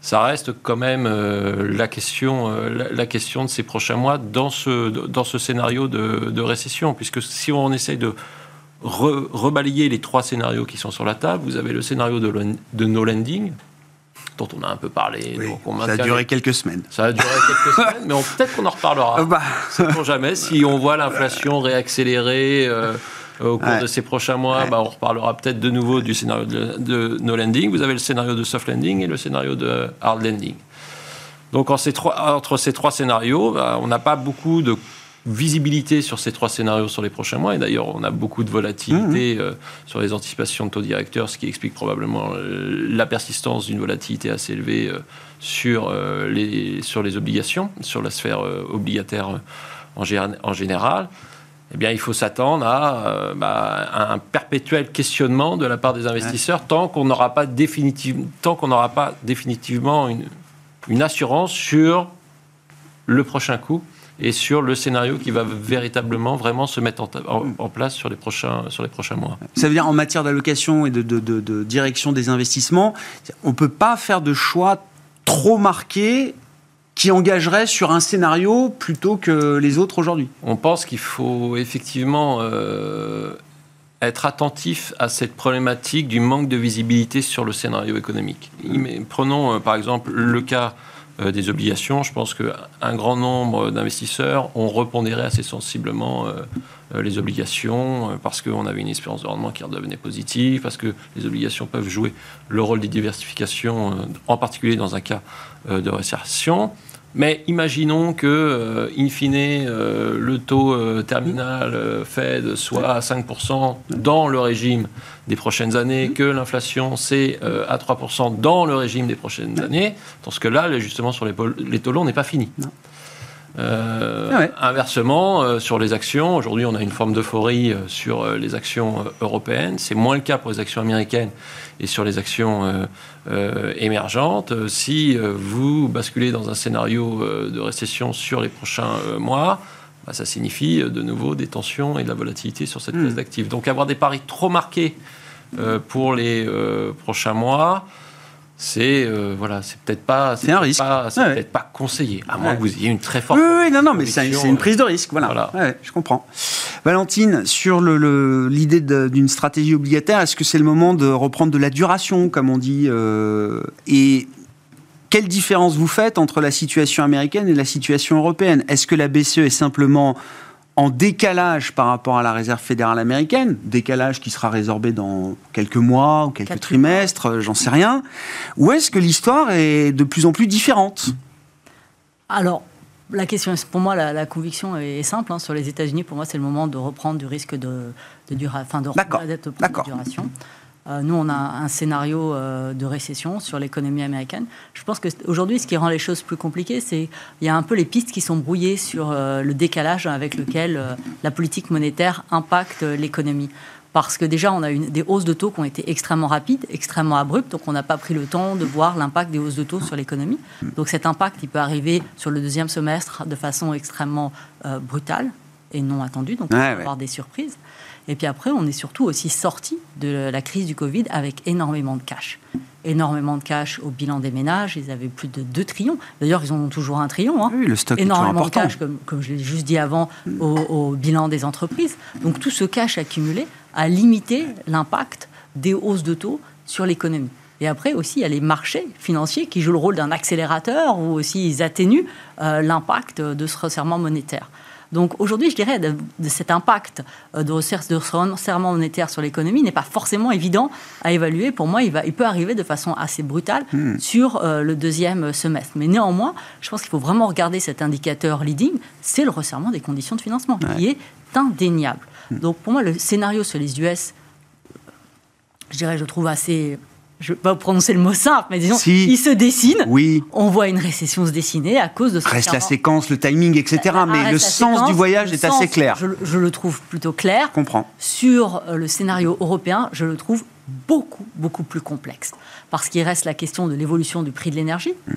Ça reste quand même euh, la, question, la, question de ces prochains mois dans ce, dans ce scénario de, récession. Puisque si on essaye de rebalayer les trois scénarios qui sont sur la table, vous avez le scénario de, de no lending, dont on a un peu parlé. ça a duré quelques semaines. Ça a duré quelques semaines, mais peut-être qu'on en reparlera. Bah. C'est pour jamais. Si on voit l'inflation réaccélérer euh, au cours de ces prochains mois, bah, on reparlera peut-être de nouveau du scénario de, no landing. Vous avez le scénario de soft landing et le scénario de hard landing. Donc en ces trois, entre ces trois scénarios, bah, on n'a pas beaucoup de visibilité sur ces trois scénarios sur les prochains mois. Et d'ailleurs, on a beaucoup de volatilité mmh. euh, sur les anticipations de taux directeurs, ce qui explique probablement euh, la persistance d'une volatilité assez élevée euh, sur, les, sur les obligations, sur la sphère obligataire en, en, général. Eh bien, il faut s'attendre à, bah, un perpétuel questionnement de la part des investisseurs tant qu'on n'aura pas, tant pas définitivement une, une assurance sur le prochain coup et sur le scénario qui va véritablement vraiment se mettre en, place sur les, prochains, sur les prochains mois. Ça veut dire en matière d'allocation et de, de, direction des investissements, on ne peut pas faire de choix trop marqués qui engagerait sur un scénario plutôt que les autres aujourd'hui On pense qu'il faut effectivement euh, être attentif à cette problématique du manque de visibilité sur le scénario économique. Prenons euh, par exemple le cas euh, des obligations. Je pense qu'un grand nombre d'investisseurs ont repondéré assez sensiblement euh, euh, les obligations parce qu'on avait une espérance de rendement qui redevenait positive, parce que les obligations peuvent jouer le rôle des diversifications, en particulier dans un cas de récession. Mais imaginons que, euh, in fine, euh, le taux euh, terminal Fed soit à 5% dans le régime des prochaines années, que l'inflation c'est à 3% dans le régime des prochaines années. Dans ce cas-là, l'ajustement sur les, les taux longs n'est pas fini. Euh, ah Inversement, euh, sur les actions, aujourd'hui on a une forme d'euphorie euh, sur les actions européennes. C'est moins le cas pour les actions américaines et sur les actions émergentes. Si vous basculez dans un scénario de récession sur les prochains mois, bah, ça signifie de nouveau des tensions et de la volatilité sur cette hmm. classe d'actifs. Donc avoir des paris trop marqués pour les prochains mois, c'est euh, voilà, c'est peut-être pas, c'est un risque, c'est peut-être pas conseillé, à moins que vous ayez une très forte. Oui, oui non, non, mais c'est une prise de risque, voilà. je comprends. Valentine, sur l'idée d'une stratégie obligataire, est-ce que c'est le moment de reprendre de la duration, comme on dit, euh, et quelle différence vous faites entre la situation américaine et la situation européenne? Est-ce que la BCE est simplement en décalage par rapport à la réserve fédérale américaine, décalage qui sera résorbé dans quelques mois ou quelques trimestres, euh, j'en sais rien, ou est-ce que l'histoire est de plus en plus différente? Alors, la question, pour moi, la, conviction est simple. Hein. Sur les États-Unis, pour moi, c'est le moment de reprendre du risque de, de, dura, enfin, de, de duration. Euh, nous, on a un scénario euh, de récession sur l'économie américaine. Je pense qu'aujourd'hui, ce qui rend les choses plus compliquées, c'est qu'il y a un peu les pistes qui sont brouillées sur euh, le décalage avec lequel la politique monétaire impacte l'économie. Parce que déjà, on a eu des hausses de taux qui ont été extrêmement rapides, extrêmement abruptes, donc on n'a pas pris le temps de voir l'impact des hausses de taux sur l'économie. Donc cet impact, il peut arriver sur le deuxième semestre de façon extrêmement brutale et non attendue, donc on peut avoir des surprises. Et puis après, on est surtout aussi sorti de la crise du Covid avec énormément de cash. Énormément de cash au bilan des ménages. Ils avaient plus de 2 trillions. D'ailleurs, ils en ont toujours un trillion. Hein. Oui, le stock énormément est de cash, comme, comme je l'ai juste dit avant, au, au bilan des entreprises. Donc tout ce cash accumulé a limité l'impact des hausses de taux sur l'économie. Et après aussi, il y a les marchés financiers qui jouent le rôle d'un accélérateur ou aussi ils atténuent euh, l'impact de ce resserrement monétaire. Donc aujourd'hui, je dirais, de, cet impact euh, de, resserrement monétaire sur l'économie n'est pas forcément évident à évaluer. Pour moi, il, va, il peut arriver de façon assez brutale hmm. sur euh, le deuxième semestre. Mais néanmoins, je pense qu'il faut vraiment regarder cet indicateur leading, c'est le resserrement des conditions de financement, qui est indéniable. Hmm. Donc pour moi, le scénario sur les US, je dirais, je trouve assez je ne vais pas prononcer le mot simple, mais disons, il se dessine. Oui. On voit une récession se dessiner à cause de ce Reste la séquence, le timing, etc. mais le sens du voyage est assez clair. Je, je, le trouve plutôt clair. Je comprends. Sur euh, le scénario européen, je le trouve beaucoup, beaucoup plus complexe. Parce qu'il reste la question de l'évolution du prix de l'énergie. Mm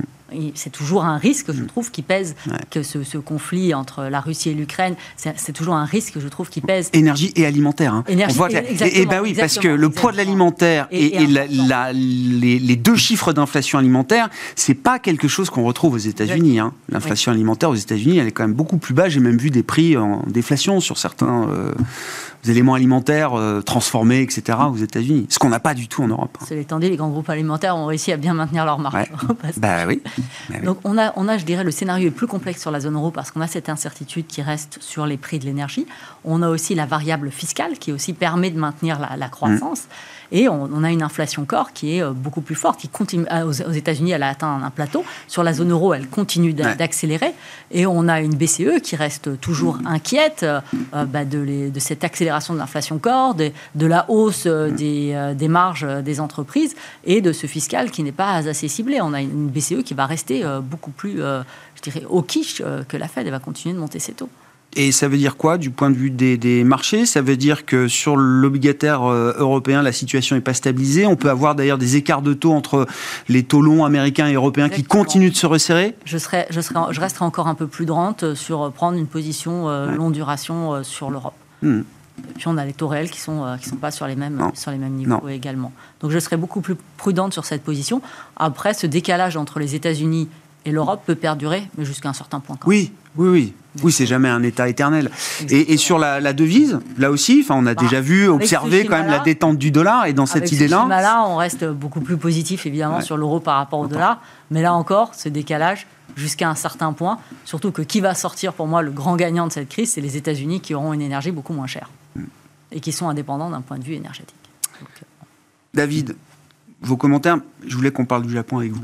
c'est toujours un risque, je mm. trouve, qui pèse, que ce, conflit entre la Russie et l'Ukraine, c'est toujours un risque, je trouve, qui pèse. Énergie et alimentaire. Hein. Énergie et, et, bah oui, parce que le poids de l'alimentaire et, les, deux chiffres d'inflation alimentaire, c'est pas quelque chose qu'on retrouve aux États-Unis. Hein. L'inflation alimentaire aux États-Unis, elle est quand même beaucoup plus bas. J'ai même vu des prix en déflation sur certains. Euh, éléments alimentaires euh, transformés, etc., aux États-Unis. Ce qu'on n'a pas du tout en Europe. C'est l'étendue, les grands groupes alimentaires ont réussi à bien maintenir leur marge. bah oui. Donc on a, on a, je dirais, le scénario est plus complexe sur la zone euro parce qu'on a cette incertitude qui reste sur les prix de l'énergie. On a aussi la variable fiscale qui aussi permet de maintenir la, croissance. Mmh. Et on, a une inflation corps qui est euh, beaucoup plus forte. Qui continue, euh, aux, États-Unis, elle a atteint un plateau. Sur la zone euro, elle continue d'accélérer. Et on a une BCE qui reste toujours inquiète euh, bah, de, de, cette accélération de l'inflation corps, de, de, la hausse des, des, marges des entreprises et de ce fiscal qui n'est pas assez ciblé. On a une BCE qui va rester beaucoup plus, je dirais, au quiche que la Fed. Elle va continuer de monter ses taux. Et ça veut dire quoi du point de vue des, marchés? Ça veut dire que sur l'obligataire euh, européen, la situation n'est pas stabilisée. On peut avoir d'ailleurs des écarts de taux entre les taux longs américains et européens qui continuent de se resserrer. Je, serais, je, serais, je resterai encore un peu plus prudente sur prendre une position euh, longue duration euh, sur l'Europe. Hmm. Et puis on a les taux réels qui ne sont, qui sont pas sur les mêmes, sur les mêmes niveaux également. Donc je serais beaucoup plus prudente sur cette position. Après, ce décalage entre les États-Unis et l'Europe peut perdurer, mais jusqu'à un certain point. oui, oui, oui. Oui, c'est jamais un état éternel. Et, sur la, devise, là aussi, enfin, on a bah, déjà vu, observé quand même la détente du dollar. Et dans cette idée-là, là, on reste beaucoup plus positif évidemment sur l'euro par rapport au dollar. Mais là encore, ce décalage jusqu'à un certain point. Surtout que qui va sortir pour moi le grand gagnant de cette crise, c'est les États-Unis qui auront une énergie beaucoup moins chère mm. et qui sont indépendants d'un point de vue énergétique. David, vos commentaires. Je voulais qu'on parle du Japon avec vous.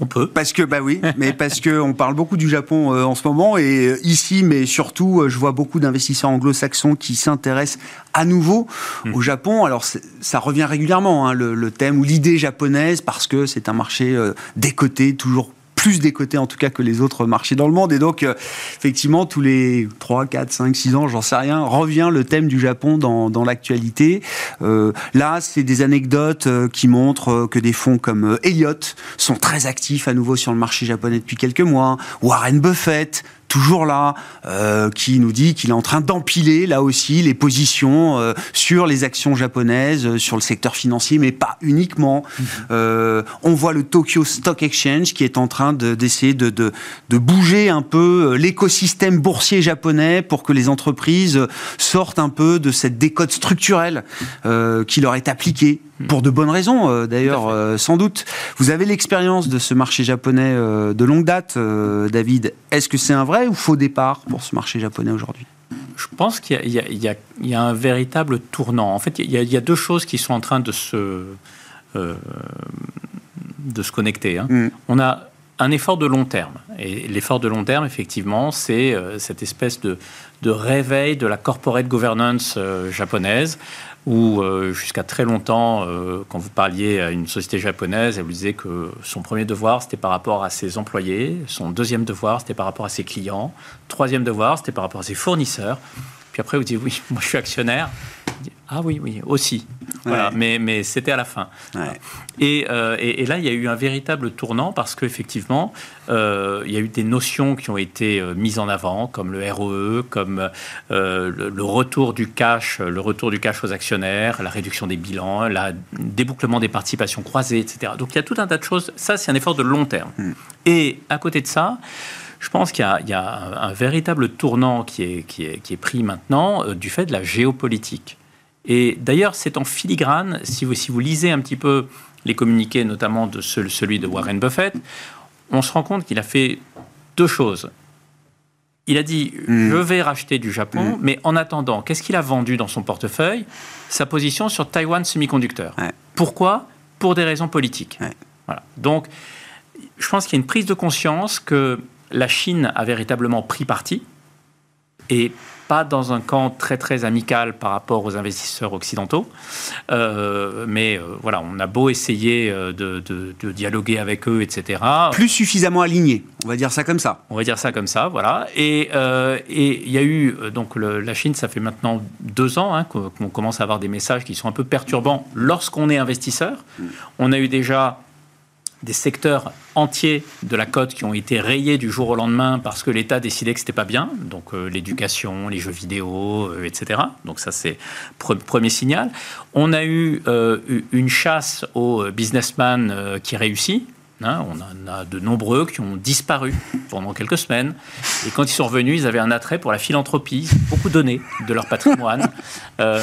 On peut. Parce que, bah oui, mais parce qu'on parle beaucoup du Japon euh, en ce moment, et euh, ici, mais surtout, euh, je vois beaucoup d'investisseurs anglo-saxons qui s'intéressent à nouveau hmm. au Japon. Alors, ça revient régulièrement, hein, le, thème ou l'idée japonaise, parce que c'est un marché décoté, toujours plus décoté en tout cas que les autres marchés dans le monde. Et donc, euh, effectivement, tous les 3, 4, 5, 6 ans, j'en sais rien, revient le thème du Japon dans, dans l'actualité. Euh, là, c'est des anecdotes euh, qui montrent que des fonds comme Elliott sont très actifs à nouveau sur le marché japonais depuis quelques mois. Warren Buffett, toujours là, euh, qui nous dit qu'il est en train d'empiler là aussi les positions euh, sur les actions japonaises, euh, sur le secteur financier, mais pas uniquement. Mhm. on voit le Tokyo Stock Exchange qui est en train d'essayer de, de, de, bouger un peu l'écosystème boursier japonais pour que les entreprises sortent un peu de cette décote structurelle qui leur est appliquée pour de bonnes raisons, euh, d'ailleurs, euh, sans doute. Vous avez l'expérience de ce marché japonais euh, de longue date, David. Est-ce que c'est un vrai ou faux départ pour ce marché japonais aujourd'hui? Je pense qu'il y, a un véritable tournant. En fait, il y, a, deux choses qui sont en train de se, de se connecter. Hein. Mm. On a un effort de long terme. Et l'effort de long terme, effectivement, c'est cette espèce de, de, réveil de la corporate governance japonaise où euh, jusqu'à très longtemps, euh, quand vous parliez à une société japonaise, elle vous disait que son premier devoir, c'était par rapport à ses employés, son deuxième devoir, c'était par rapport à ses clients, troisième devoir, c'était par rapport à ses fournisseurs. Puis après, vous dites, oui, moi je suis actionnaire. Ah oui, oui, aussi. Voilà, mais, mais c'était à la fin. Et, euh, et, et, là, il y a eu un véritable tournant parce qu'effectivement, euh, il y a eu des notions qui ont été euh, mises en avant, comme le ROE, comme euh, le, retour du cash, le retour du cash aux actionnaires, la réduction des bilans, le débouclement des participations croisées, etc. Donc il y a tout un tas de choses. Ça, c'est un effort de long terme. Hmm. Et à côté de ça, je pense qu'il y, a un, véritable tournant qui est, qui est, qui est pris maintenant du fait de la géopolitique. Et d'ailleurs, c'est en filigrane, si vous, si vous lisez un petit peu les communiqués, notamment de celui de Warren Buffett, on se rend compte qu'il a fait deux choses. Il a dit Mm. je vais racheter du Japon, mais en attendant, qu'est-ce qu'il a vendu dans son portefeuille? Sa position sur Taiwan Semiconductor. Ouais. Pourquoi? Pour des raisons politiques. Ouais. Voilà. Donc, je pense qu'il y a une prise de conscience que la Chine a véritablement pris parti et pas dans un camp très très amical par rapport aux investisseurs occidentaux. Euh, mais euh, voilà, on a beau essayer euh, de, de- de dialoguer avec eux, etc. Plus suffisamment aligné, on va dire ça comme ça. On va dire ça comme ça, voilà. Et euh, et il y a eu, donc le- la Chine, ça fait maintenant deux ans hein, qu'on qu'on commence à avoir des messages qui sont un peu perturbants lorsqu'on est investisseur. On a eu déjà des secteurs entiers de la cote qui ont été rayés du jour au lendemain parce que l'État décidait que c'était pas bien, donc euh, l'éducation, les jeux vidéo, euh, etc. Donc ça c'est pre- premier signal. On a eu euh, une chasse aux businessmen qui réussit. Hein, on en a de nombreux qui ont disparu pendant quelques semaines. Et quand ils sont revenus, ils avaient un attrait pour la philanthropie, ils ont beaucoup donné de leur patrimoine. Euh,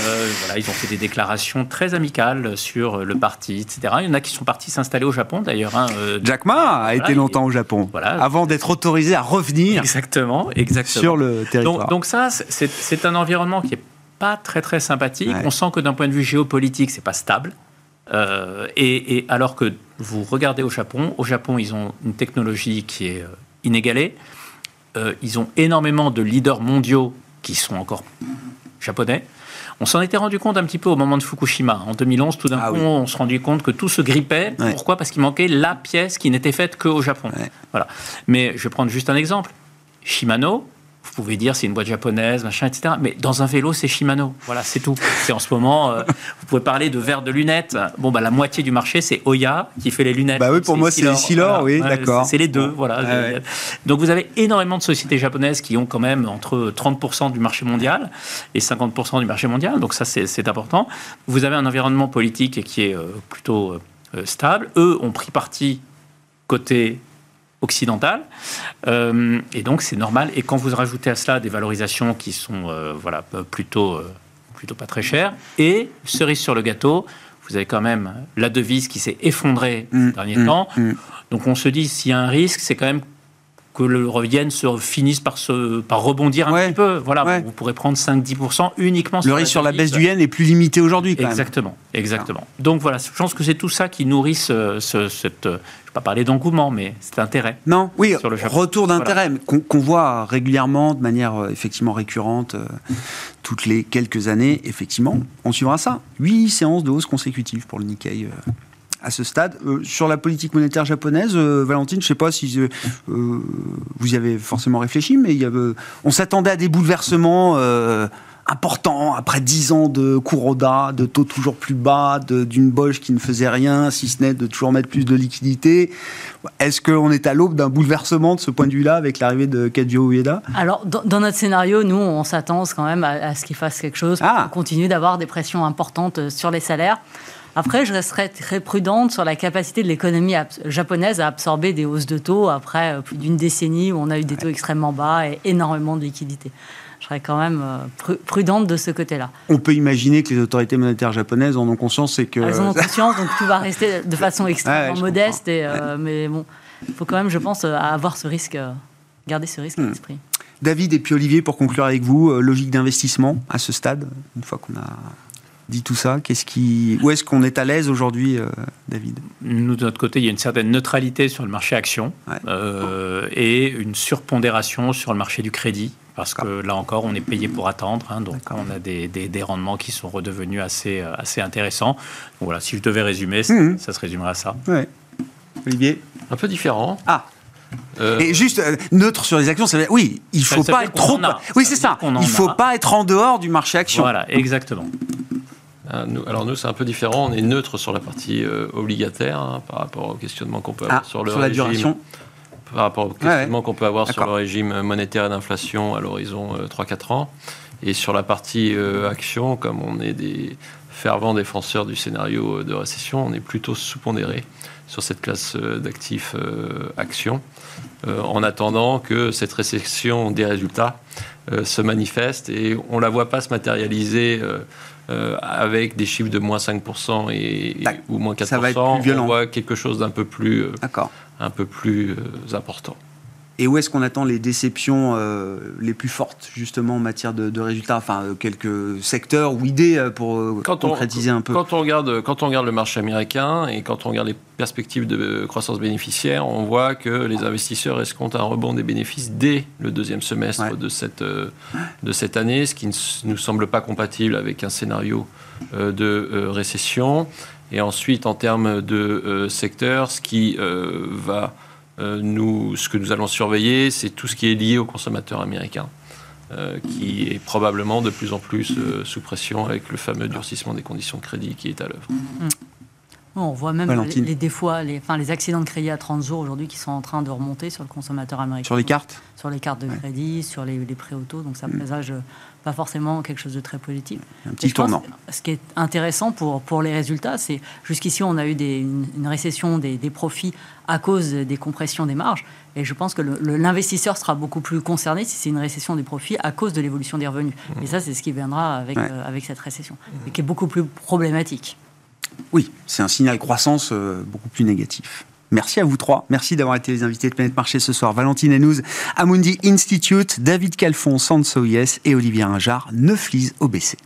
voilà, ils ont fait des déclarations très amicales sur le parti, etc. Il y en a qui sont partis s'installer au Japon, d'ailleurs. hein, euh, Jack Ma a Voilà, été longtemps au Japon, Voilà. avant d'être autorisé à revenir exactement, exactement. sur le territoire. Donc, donc ça, c'est un environnement qui est pas très très sympathique. Ouais. On sent que d'un point de vue géopolitique, c'est pas stable. Euh, et, et alors que vous regardez au Japon, au Japon, ils ont une technologie qui est euh, inégalée. Euh, ils ont énormément de leaders mondiaux qui sont encore japonais. On s'en était rendu compte un petit peu au moment de Fukushima. En 2011, tout d'un Ah coup, oui. on se rendit compte que tout se grippait. Ouais. Pourquoi? Parce qu'il manquait la pièce qui n'était faite qu'au Japon. Ouais. Voilà. Mais je vais prendre juste un exemple. Shimano, vous pouvez dire c'est une boîte japonaise, machin, etc. Mais dans un vélo, c'est Shimano. Voilà, c'est tout. C'est en ce moment, euh, vous pouvez parler de verre de lunettes. Bon, bah, la moitié du marché, c'est Oya qui fait les lunettes. Bah oui, pour moi, c'est les Silor, oui, d'accord. C'est les deux, voilà. Ouais, ouais. Donc vous avez énormément de sociétés japonaises qui ont quand même entre 30% du marché mondial et 50% du marché mondial. Donc ça, c'est important. Vous avez un environnement politique qui est euh, plutôt euh, stable. Eux ont pris parti côté occidental. Euh, et donc c'est normal. Et quand vous rajoutez à cela des valorisations qui sont euh, voilà, plutôt, euh, plutôt pas très chères, et cerise sur le gâteau, vous avez quand même la devise qui s'est effondrée Mm, ces derniers mm, temps. mm. Donc on se dit, s'il y a un risque, c'est quand même que le yen se finisse par, se, par rebondir un Ouais. petit peu. Voilà, Ouais. vous pourrez prendre 5-10% uniquement Le risque sur la baisse du yen est plus limité aujourd'hui même. Exactement, exactement. Donc voilà, je pense que c'est tout ça qui nourrit ce, ce- cette, pas parler d'engouement, mais cet intérêt. Non, oui, Sur le Japon. retour d'intérêt qu'on voit régulièrement, de manière euh, effectivement récurrente, euh, toutes les quelques années, effectivement, on suivra ça. Huit séances de hausse consécutives pour le Nikkei euh, à ce stade. Sur la politique monétaire japonaise, Valentine, je ne sais pas si vous y avez forcément réfléchi, mais il y avait, on s'attendait à des bouleversements importants après dix ans de Kuroda, de taux toujours plus bas, d'une Bosch qui ne faisait rien, si ce n'est de toujours mettre plus de liquidités. Est-ce qu'on est à l'aube d'un bouleversement de ce point de vue-là avec l'arrivée de Kazuo Ueda? Alors, dans, dans notre scénario, nous, on s'attend quand même à, à ce qu'il fasse quelque chose. Ah. On continue d'avoir des pressions importantes sur les salaires. Après, je resterai très prudente sur la capacité de l'économie japonaise à absorber des hausses de taux après euh, plus d'une décennie où on a eu des taux extrêmement bas et énormément de liquidités. Je serais quand même euh, pru- prudente de ce côté-là. On peut imaginer que les autorités monétaires japonaises en ont conscience et que... Elles en ont conscience, donc tout va rester de façon extrêmement ouais, modeste. Et, euh, Mais bon, il faut quand même, je pense, euh, avoir ce risque, garder ce risque à Hmm. l'esprit. David et puis Olivier, pour conclure avec vous, logique d'investissement à ce stade, une fois qu'on a dit tout ça, qu'est-ce qui, où est-ce qu'on est à l'aise aujourd'hui, euh, David? Nous, de notre côté, il y a une certaine neutralité sur le marché action Ouais. euh, et une surpondération sur le marché du crédit. Parce que là encore, on est payé pour attendre. hein, donc, on a des, des- des rendements qui sont redevenus assez, euh, assez intéressants. Donc, voilà, si je devais résumer, ça, Mhm. ça se résumerait à ça. Ouais. Olivier? Un peu différent. Ah Euh, Et juste euh, neutre sur les actions, ça veut dire, oui, il Ça- faut ça pas être trop. Oui, c'est ça. Il faut a. pas être en dehors du marché action. Voilà, exactement. Ah, nous- alors nous, c'est un peu différent. On est neutre sur la partie euh, obligataire hein, par rapport au questionnement qu'on peut avoir Ah, sur le sur la régime, duration. Par rapport au ouais. questionnement qu'on peut avoir sur le régime monétaire et d'inflation à l'horizon euh, 3-4 ans. Et sur la partie euh, action, comme on est des fervents défenseurs du scénario euh, de récession, on est plutôt sous-pondéré sur cette classe euh, d'actifs euh, euh, en attendant que cette récession des résultats euh, se manifeste et on la voit pas se matérialiser euh, avec des chiffres de moins 5% et, ou moins 4%, ça va être plus violent. on voit quelque chose d'un peu plus, D'accord. Un peu plus important. Et où est-ce qu'on attend les déceptions euh, les plus fortes, justement, en matière de, résultats Enfin, euh, quelques secteurs ou idées euh, pour concrétiser un peu? Quand on, regarde, quand on regarde le marché américain et quand on regarde les perspectives de croissance bénéficiaire, on voit que les investisseurs escomptent un rebond des bénéfices dès le deuxième semestre de, cette, de cette année, ce qui ne nous semble pas compatible avec un scénario de récession. Et ensuite, en termes de secteur, ce qui va euh, nous, ce que nous allons surveiller, c'est tout ce qui est lié au consommateur américain. Euh, qui est probablement de plus en plus euh, sous pression avec le fameux durcissement des conditions de crédit qui est à l'œuvre. Mm. On voit même les, les, défauts, les, enfin, les accidents de crédit à 30 jours aujourd'hui qui sont en train de remonter sur le consommateur américain. Sur les cartes? Sur les cartes de crédit, sur les, prêts auto. Donc ça mm. présage pas forcément quelque chose de très positif. Un petit tournant. ce qui est intéressant pour, pour les résultats, c'est jusqu'ici, on a eu des, une, récession des, des, profits à cause des compressions des marges. Et je pense que l'investisseur sera beaucoup plus concerné si c'est une récession des profits à cause de l'évolution des revenus. Et ça, c'est ce qui viendra avec, euh, avec cette récession, et qui est beaucoup plus problématique. Oui, c'est un signal croissance euh, beaucoup plus négatif. Merci à vous trois. Merci d'avoir été les invités de Planète Marché ce soir. Valentine Henouz, Amundi Institute, David Calfon, Sanso Yes et Olivier Ringard, Neuflis OBC.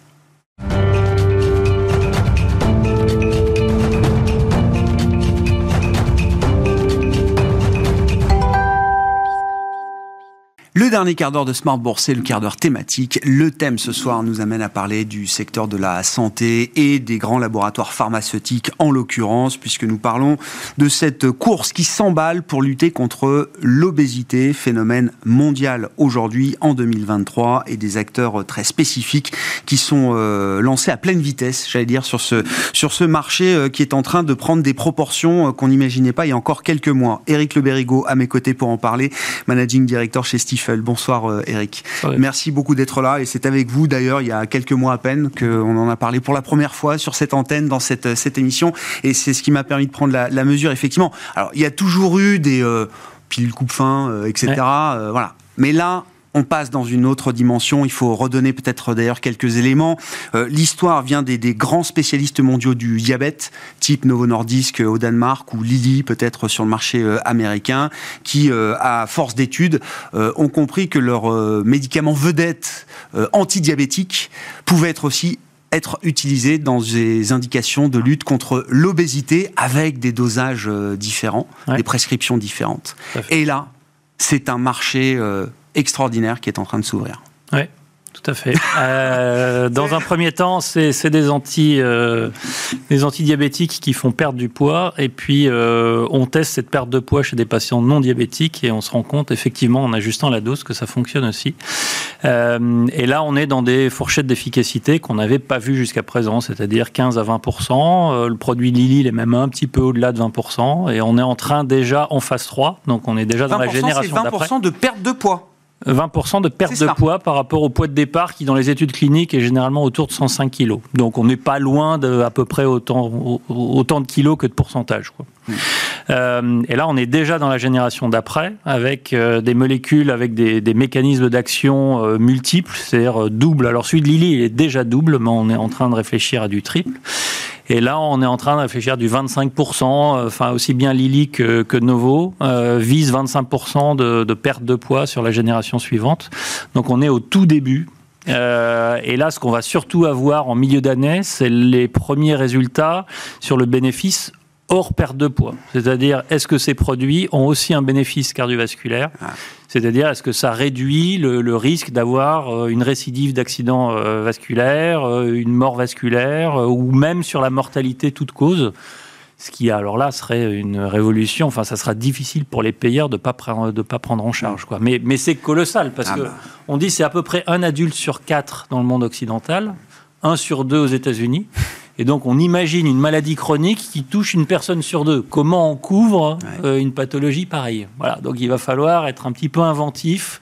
Le dernier quart d'heure de Smart Bourse, c'est le quart d'heure thématique. Le thème ce soir nous amène à parler du secteur de la santé et des grands laboratoires pharmaceutiques en l'occurrence, puisque nous parlons de cette course qui s'emballe pour lutter contre l'obésité, phénomène mondial aujourd'hui en 2023, et des acteurs très spécifiques qui sont euh, lancés à pleine vitesse, j'allais dire, sur ce, sur ce marché euh, qui est en train de prendre des proportions euh, qu'on n'imaginait pas il y a encore quelques mois. Éric Le Berrigo à mes côtés pour en parler, managing director chez Stifel Bonsoir euh, Eric. Merci beaucoup d'être là et c'est avec vous d'ailleurs il y a quelques mois à peine qu'on en a parlé pour la première fois sur cette antenne dans cette, cette émission et c'est ce qui m'a permis de prendre la, mesure effectivement. Alors il y a toujours eu des euh, piles coupe-fin, euh, etc. voilà. Mais là, on passe dans une autre dimension. Il faut redonner peut-être d'ailleurs quelques éléments. Euh, l'histoire vient des, grands spécialistes mondiaux du diabète, type Novo Nordisk au Danemark ou Lilly peut-être sur le marché euh, américain, qui, euh, à force d'études, ont compris que leurs médicaments vedettes antidiabétiques pouvaient être aussi être utilisés dans des indications de lutte contre l'obésité avec des dosages différents, des prescriptions différentes. Et là, c'est un marché extraordinaire qui est en train de s'ouvrir. Oui, tout à fait. Euh, dans un premier temps, c'est des, anti, euh, des antidiabétiques qui font perdre du poids. Et puis, euh, on teste cette perte de poids chez des patients non diabétiques et on se rend compte, effectivement, en ajustant la dose, que ça fonctionne aussi. et là, on est dans des fourchettes d'efficacité qu'on n'avait pas vues jusqu'à présent, c'est-à-dire 15 à 20 Le produit Lilly, il est même un petit peu au-delà de 20 Et on est en train déjà en phase 3. Donc, on est déjà dans la génération d'après. 20 de perte de poids 20% de perte de poids par rapport au poids de départ qui, dans les études cliniques, est généralement autour de 105 kg. Donc on n'est pas loin de à peu près autant, autant de kilos que de pourcentage. Quoi. Euh, et là, on est déjà dans la génération d'après, avec euh, des molécules, avec des, des mécanismes d'action euh, multiples, c'est-à-dire double. Alors celui de Lilly, il est déjà double, mais on est en train de réfléchir à du triple. Et là, on est en train de réfléchir du 25%, enfin aussi bien Lilly que, Novo vise 25% de, de, perte de poids sur la génération suivante. Donc on est au tout début. Euh, et là, ce qu'on va surtout avoir en milieu d'année, c'est les premiers résultats sur le bénéfice hors perte de poids. C'est-à-dire, est-ce que ces produits ont aussi un bénéfice cardiovasculaire ah. C'est-à-dire, est-ce que ça réduit le, risque d'avoir euh, une récidive d'accident euh, vasculaire, euh, une mort vasculaire, ou même sur la mortalité toute cause? Ce qui, alors là, serait une révolution. Enfin, ça sera difficile pour les payeurs de ne pas, prendre, de pas prendre en charge. Quoi. Mais, mais c'est colossal, parce qu'on ah bah. on dit c'est à peu près un adulte sur quatre dans le monde occidental, un sur deux aux États-Unis. Et donc, on imagine une maladie chronique qui touche une personne sur deux. Comment on couvre euh, une pathologie pareille? Voilà. Donc, il va falloir être un petit peu inventif.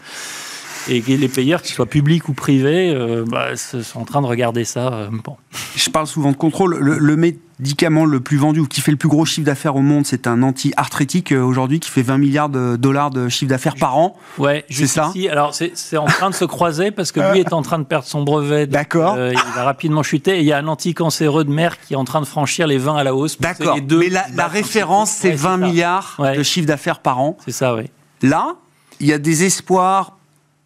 Et les payeurs, qu'ils soient publics ou privés, euh, bah, sont en train de regarder ça. Euh, bon. Je parle souvent de contrôle. Le, médicament le plus vendu ou qui fait le plus gros chiffre d'affaires au monde, c'est un anti-arthrétique euh, aujourd'hui qui fait 20 milliards de dollars de chiffre d'affaires par an. Ouais, c'est ça. Alors c'est en train de se croiser parce que lui est en train de perdre son brevet. D'accord. Euh, il va rapidement chuter et il y a un anticancéreux de mer qui est en train de franchir les 20 à la hausse. D'accord. Mais la, référence, c'est 20 milliards de chiffre d'affaires par an. C'est ça, oui. Là, il y a des espoirs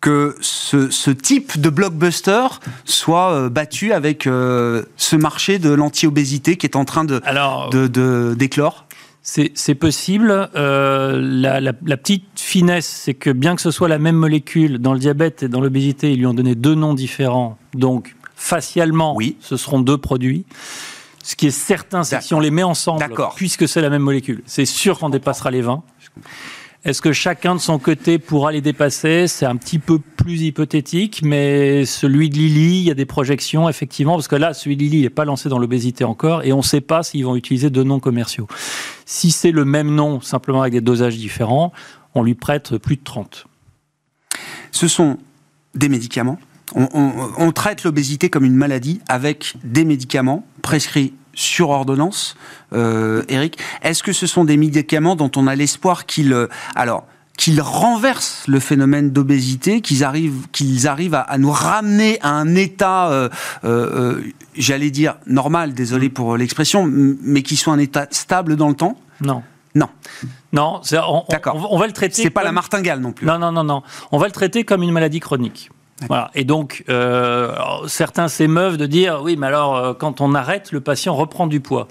que ce, type de blockbuster soit euh, battu avec euh, ce marché de l'anti-obésité qui est en train de, d'éclore c'est possible. Euh, la, petite finesse, c'est que bien que ce soit la même molécule, dans le diabète et dans l'obésité, ils lui ont donné deux noms différents. Donc, facialement, oui. ce seront deux produits. Ce qui est certain, c'est que si on les met ensemble, puisque c'est la même molécule, c'est sûr qu'on dépassera les 20. Est-ce que chacun de son côté pourra les dépasser? C'est un petit peu plus hypothétique, mais celui de Lilly, il y a des projections, effectivement, parce que là, celui de Lilly n'est pas lancé dans l'obésité encore, et on ne sait pas s'ils vont utiliser deux noms commerciaux. Si c'est le même nom, simplement avec des dosages différents, on lui prête plus de 30. Ce sont des médicaments on, on traite l'obésité comme une maladie avec des médicaments prescrits sur ordonnance, euh, Eric. Est-ce que ce sont des médicaments dont on a l'espoir qu'ils, euh, alors, qu'ils renversent le phénomène d'obésité, qu'ils arrivent, qu'ils arrivent à, nous ramener à un état, euh, euh, j'allais dire normal, désolé pour l'expression, mais qui soit un état stable dans le temps? Non. Non. Non, on, on, va le traiter. C'est pas la martingale non plus. Non, non, non, non. On va le traiter comme une maladie chronique. Voilà. Et donc, euh, certains s'émeuvent de dire oui, mais alors, euh, quand on arrête, le patient reprend du poids.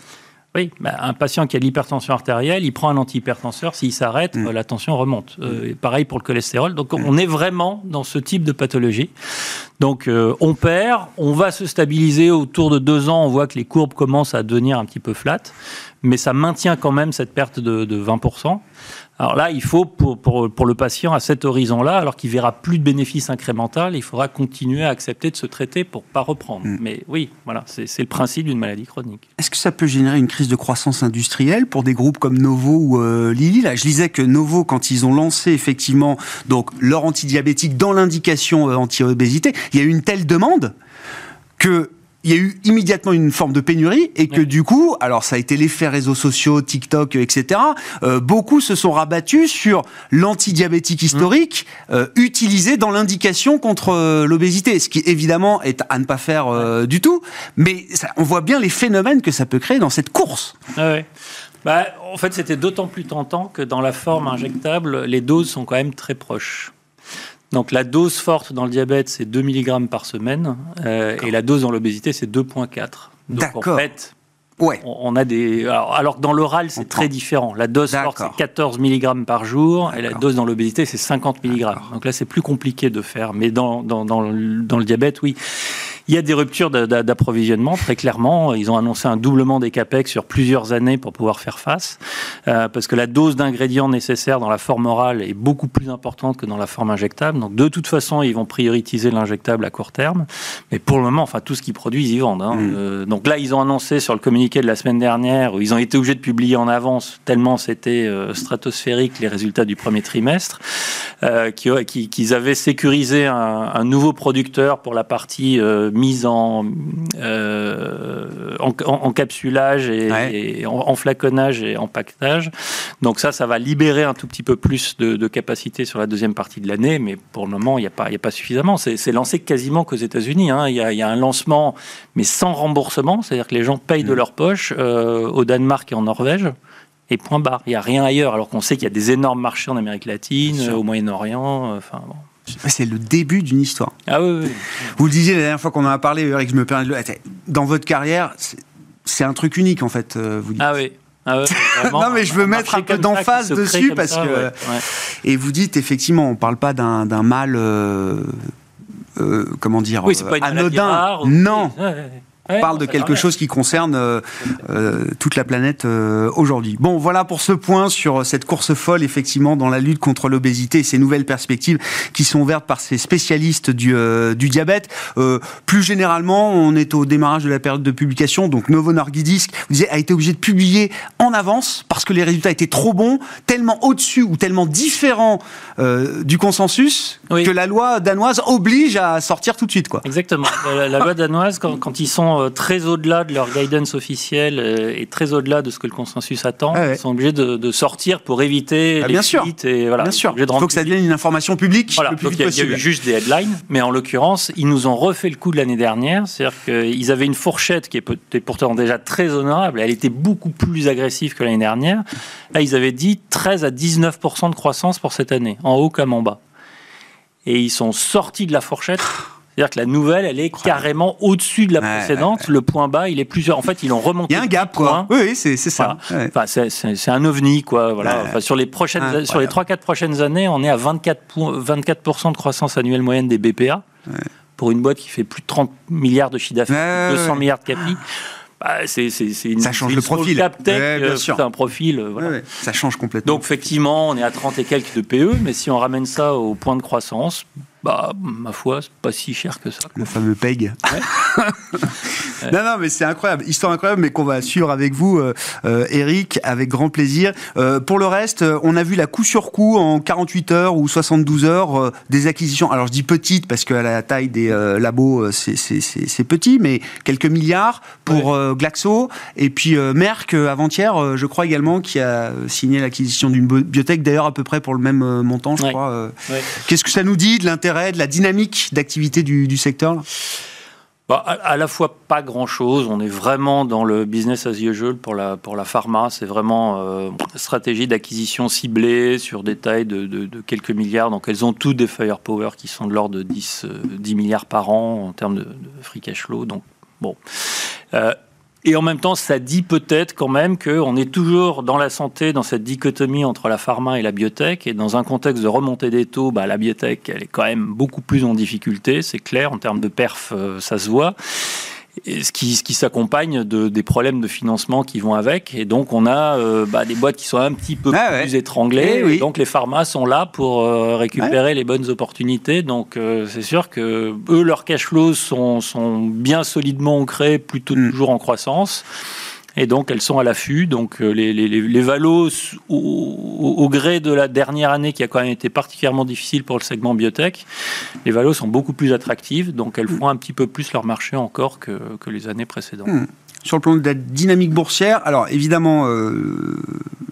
Oui, bah, un patient qui a l'hypertension artérielle, il prend un antihypertenseur, s'il s'arrête, mm. la tension remonte. Euh, pareil pour le cholestérol. Donc mm. on est vraiment dans ce type de pathologie. Donc on perd, on va se stabiliser autour de deux ans, on voit que les courbes commencent à devenir un petit peu flattes, mais ça maintient quand même cette perte de, de 20%. Alors là, il faut, pour, pour, pour le patient, à cet horizon-là, alors qu'il verra plus de bénéfices incrémentaux, il faudra continuer à accepter de se traiter pour pas reprendre. Mm. Mais oui, voilà, c'est le principe d'une maladie chronique. Est-ce que ça peut générer une crise de croissance industrielle pour des groupes comme Novo ou euh, Lilly? Là, je disais que Novo, quand ils ont lancé effectivement donc leur antidiabétique dans l'indication euh, anti-obésité, il y a eu une telle demande que il y a eu immédiatement une forme de pénurie et que du coup, alors ça a été l'effet réseaux sociaux, TikTok, etc. Euh, beaucoup se sont rabattus sur l'antidiabétique historique mmh. euh, utilisé dans l'indication contre euh, l'obésité, ce qui évidemment est à ne pas faire du tout. Mais on voit bien les phénomènes que ça peut créer dans cette course. Ah bah, en fait, c'était d'autant plus tentant que dans la forme injectable, les doses sont quand même très proches. Donc la dose forte dans le diabète, c'est 2 mg par semaine, euh, et la dose dans l'obésité, c'est 2,4. Donc en fait, ouais. on, a des. Alors, que dans l'oral, c'est très différent. La dose forte, c'est 14 mg par jour, et la dose dans l'obésité, c'est 50 mg. Donc là, c'est plus compliqué de faire. Mais dans, dans, dans, dans le diabète, oui. Il y a des ruptures d'approvisionnement, très clairement. Ils ont annoncé un doublement des CAPEX sur plusieurs années pour pouvoir faire face, euh, parce que la dose d'ingrédients nécessaires dans la forme orale est beaucoup plus importante que dans la forme injectable. Donc, de toute façon, ils vont prioriser l'injectable à court terme. Mais pour le moment, enfin, tout ce qu'ils produisent, ils vendent. Hein. Mm. Euh, donc là, ils ont annoncé sur le communiqué de la semaine dernière, où ils ont été obligés de publier en avance, tellement c'était euh, stratosphérique les résultats du premier trimestre, qu'ils avaient sécurisé un, un, nouveau producteur pour la partie mise en, euh, en, capsulage et, en, flaconnage et en paquetage. Donc ça, ça va libérer un tout petit peu plus de, capacité sur la deuxième partie de l'année, mais pour le moment, il n'y a, pas, a pas suffisamment. C'est lancé quasiment qu'aux États-Unis. Hein. Il, y a un lancement, mais sans remboursement, c'est-à-dire que les gens payent de mmh. leur poche euh, au Danemark et en Norvège et point barre. Il n'y a rien ailleurs, alors qu'on sait qu'il y a des énormes marchés en Amérique latine, au Moyen-Orient. Enfin, bon. C'est le début d'une histoire. Ah oui, Vous le disiez la dernière fois qu'on en a parlé, Eric, je me permets de le... Dans votre carrière, c'est un truc unique en fait, euh, vous dites. Ah oui. Ah non mais je veux mettre un peu d'emphase dessus parce que et vous dites effectivement on parle pas d'un mal euh, euh, comment dire oui, pas anodin non on parle de quelque chose qui concerne euh, euh, toute la planète euh, aujourd'hui. Bon, voilà pour ce point sur cette course folle, effectivement, dans la lutte contre l'obésité et ces nouvelles perspectives qui sont ouvertes par ces spécialistes du, du diabète. plus généralement, on est au démarrage de la période de publication, donc Novo Nordisk a été obligé de publier en avance parce que les résultats étaient trop bons, tellement au-dessus ou tellement différents du consensus que la loi danoise oblige à sortir tout de suite. Quoi. Exactement. La, loi danoise, quand, quand ils sont euh, très au-delà de leur guidance officielle euh, et très au-delà de ce que le consensus attend. Ah ouais. Ils sont obligés de, de sortir pour éviter Ah, les bien sûr. fuites et voilà. Bien sûr, il faut que ça devienne une information publique Voilà, le plus donc il y, a, y eu juste des headlines, mais en l'occurrence, ils nous ont refait le coup de l'année dernière. C'est-à-dire qu'ils avaient une fourchette qui était pourtant déjà très honorable. Elle était beaucoup plus agressive que l'année dernière. Là, ils avaient dit 13 à 19 de croissance pour cette année, en haut comme en bas. Et ils sont sortis de la fourchette. C'est-à-dire que la nouvelle, elle est carrément au-dessus de la Ouais, précédente. Le point bas, il est plusieurs. En fait, ils l'ont remonté. Il y a un gap, 10 quoi. points. Oui, c'est ça. Voilà. Ouais. Enfin, c'est- un ovni, quoi. Voilà. Enfin, sur les prochaines, Incroyable. sur les 3-4 prochaines années, on est à 24, po- 24% de croissance annuelle moyenne des BPA pour une boîte qui fait plus de 30 milliards de chiffre d'affaires, Ouais, 200 ouais. milliards de capi. Bah, c'est une, Ça change le profil. Ouais, bien euh, sûr. c'est un profil. euh, voilà. Ouais, Ça change complètement. Donc effectivement, on est à 30 et quelques de PE, mais si on ramène ça au point de croissance, bah ma foi, c'est pas si cher que ça. le fameux PEG. non, non, mais c'est incroyable. Histoire incroyable, mais qu'on va suivre avec vous, euh, euh, Eric, avec grand plaisir. Euh, pour le reste, euh, on a vu la coup sur coup en 48 heures ou 72 heures des acquisitions. Alors, je dis petites parce qu'à la taille des labos, c'est- c'est c'est- c'est petit, mais quelques milliards pour Glaxo. Et puis Merck, avant-hier, je crois également, qui a signé l'acquisition d'une biotech, d'ailleurs à peu près pour le même montant, je crois. Qu'est-ce que ça nous dit de l'intérêt, de la dynamique d'activité du, secteur Bah, à, la fois pas grand chose. On est vraiment dans le business as usual pour la, pour la pharma. C'est vraiment euh, stratégie d'acquisition ciblée sur des tailles de, de- quelques milliards. Donc elles ont toutes des firepower qui sont de l'ordre de 10, euh, 10 milliards par an en termes de, de free cash flow. Donc bon. Euh, et en même temps, ça dit peut-être quand même qu'on est toujours dans la santé, dans cette dichotomie entre la pharma et la biotech. Et dans un contexte de remontée des taux, bah, la biotech, elle est quand même beaucoup plus en difficulté, c'est clair. En termes de perf, euh, ça se voit. Et ce qui, ce qui s'accompagne de, des problèmes de financement qui vont avec. Et donc, on a euh, bah, des boîtes qui sont un petit peu Ah ouais. plus étranglées. Eh oui. Et donc, les pharmas sont là pour euh, récupérer les bonnes opportunités. Donc, euh, c'est sûr que eux, leurs cash flows sont, sont bien solidement ancrés, plutôt Mm. toujours en croissance. Et donc, elles sont à l'affût. Donc, euh, les, les, les, les valos, au, au- au gré de la dernière année qui a quand même été particulièrement difficile pour le segment biotech, les valos sont beaucoup plus attractives. Donc, elles font un petit peu plus leur marché encore que, que les années précédentes. Mm. Sur le plan de la dynamique boursière, alors évidemment, euh,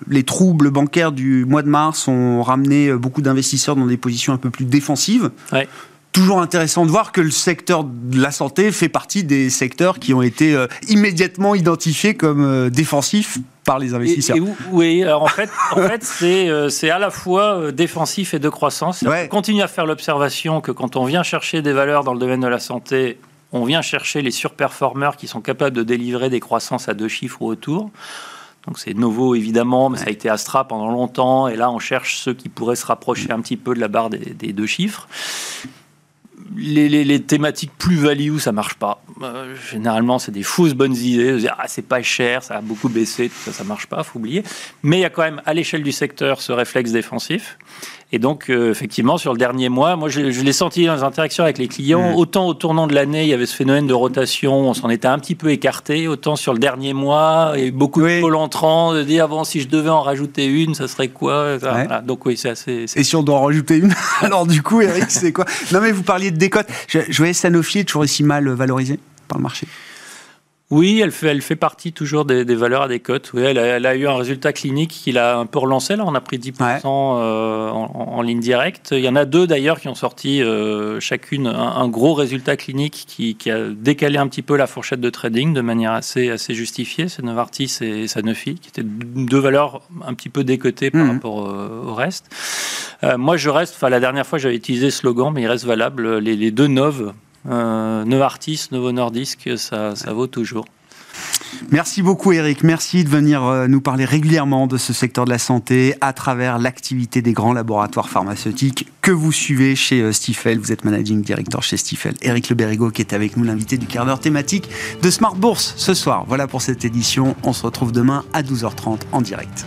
les troubles bancaires du mois de mars ont ramené beaucoup d'investisseurs dans des positions un peu plus défensives. Ouais. Toujours intéressant de voir que le secteur de la santé fait partie des secteurs qui ont été euh, immédiatement identifiés comme euh, défensifs par les investisseurs. Et- et où- oui, alors en fait, en fait c'est euh, c'est à la fois défensif et de croissance. Ouais. On continue à faire l'observation que quand on vient chercher des valeurs dans le domaine de la santé, on vient chercher les surperformeurs qui sont capables de délivrer des croissances à deux chiffres ou autour. Donc c'est Novo évidemment, mais ça a été Astra pendant longtemps. Et là, on cherche ceux qui pourraient se rapprocher un petit peu de la barre des, des deux chiffres. Les, thématiques plus value, ça marche pas. Euh, généralement, c'est des fausses bonnes idées. Ah, c'est pas cher, ça a beaucoup baissé, tout ça, ça marche pas, faut oublier. Mais il y a quand même, à l'échelle du secteur, ce réflexe défensif. Et donc, euh, effectivement, sur le dernier mois, moi, je, je l'ai senti dans les interactions avec les clients. Mm. Autant au tournant de l'année, il y avait ce phénomène de rotation, on s'en était un petit peu écarté. Autant sur le dernier mois, il y a eu beaucoup Oui. de pôles entrants, de dire, bon, si je devais en rajouter une, ça serait quoi? Ça, Ouais. voilà. Donc, oui, c'est assez. Et si on doit en rajouter une, alors du coup, Eric, c'est quoi? Non, mais vous parliez de décote. Je, je voyais Sanofi toujours aussi mal valorisé par le marché. Oui, elle fait, elle fait partie toujours des, des valeurs à des cotes. Oui, elle, a, elle a eu un résultat clinique qui l'a un peu relancé. Là, on a pris 10% Ouais. euh, en, en ligne directe. Il y en a deux d'ailleurs qui ont sorti euh, chacune un, un gros résultat clinique qui, qui a décalé un petit peu la fourchette de trading de manière assez, assez justifiée. C'est Novartis et Sanofi, qui étaient deux valeurs un petit peu décotées par Mhm. rapport euh, au reste. Moi, je reste, enfin, la dernière fois, j'avais utilisé ce slogan, mais il reste valable. Les, les deux Nov, euh, Novo Nordisk, ça, ça vaut toujours. Merci beaucoup Eric, merci de venir euh, nous parler régulièrement de ce secteur de la santé à travers l'activité des grands laboratoires pharmaceutiques que vous suivez chez euh, Stifel. Vous êtes managing director chez Stifel. Eric Le Berrigo qui est avec nous, l'invité du quart d'heure thématique de Smart Bourse ce soir. Voilà pour cette édition. On se retrouve demain à 12h30 en direct.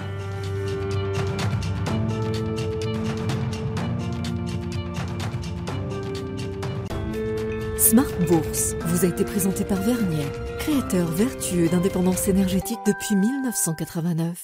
Smart Bourse vous a été présenté par Vernier, créateur vertueux d'indépendance énergétique depuis 1989.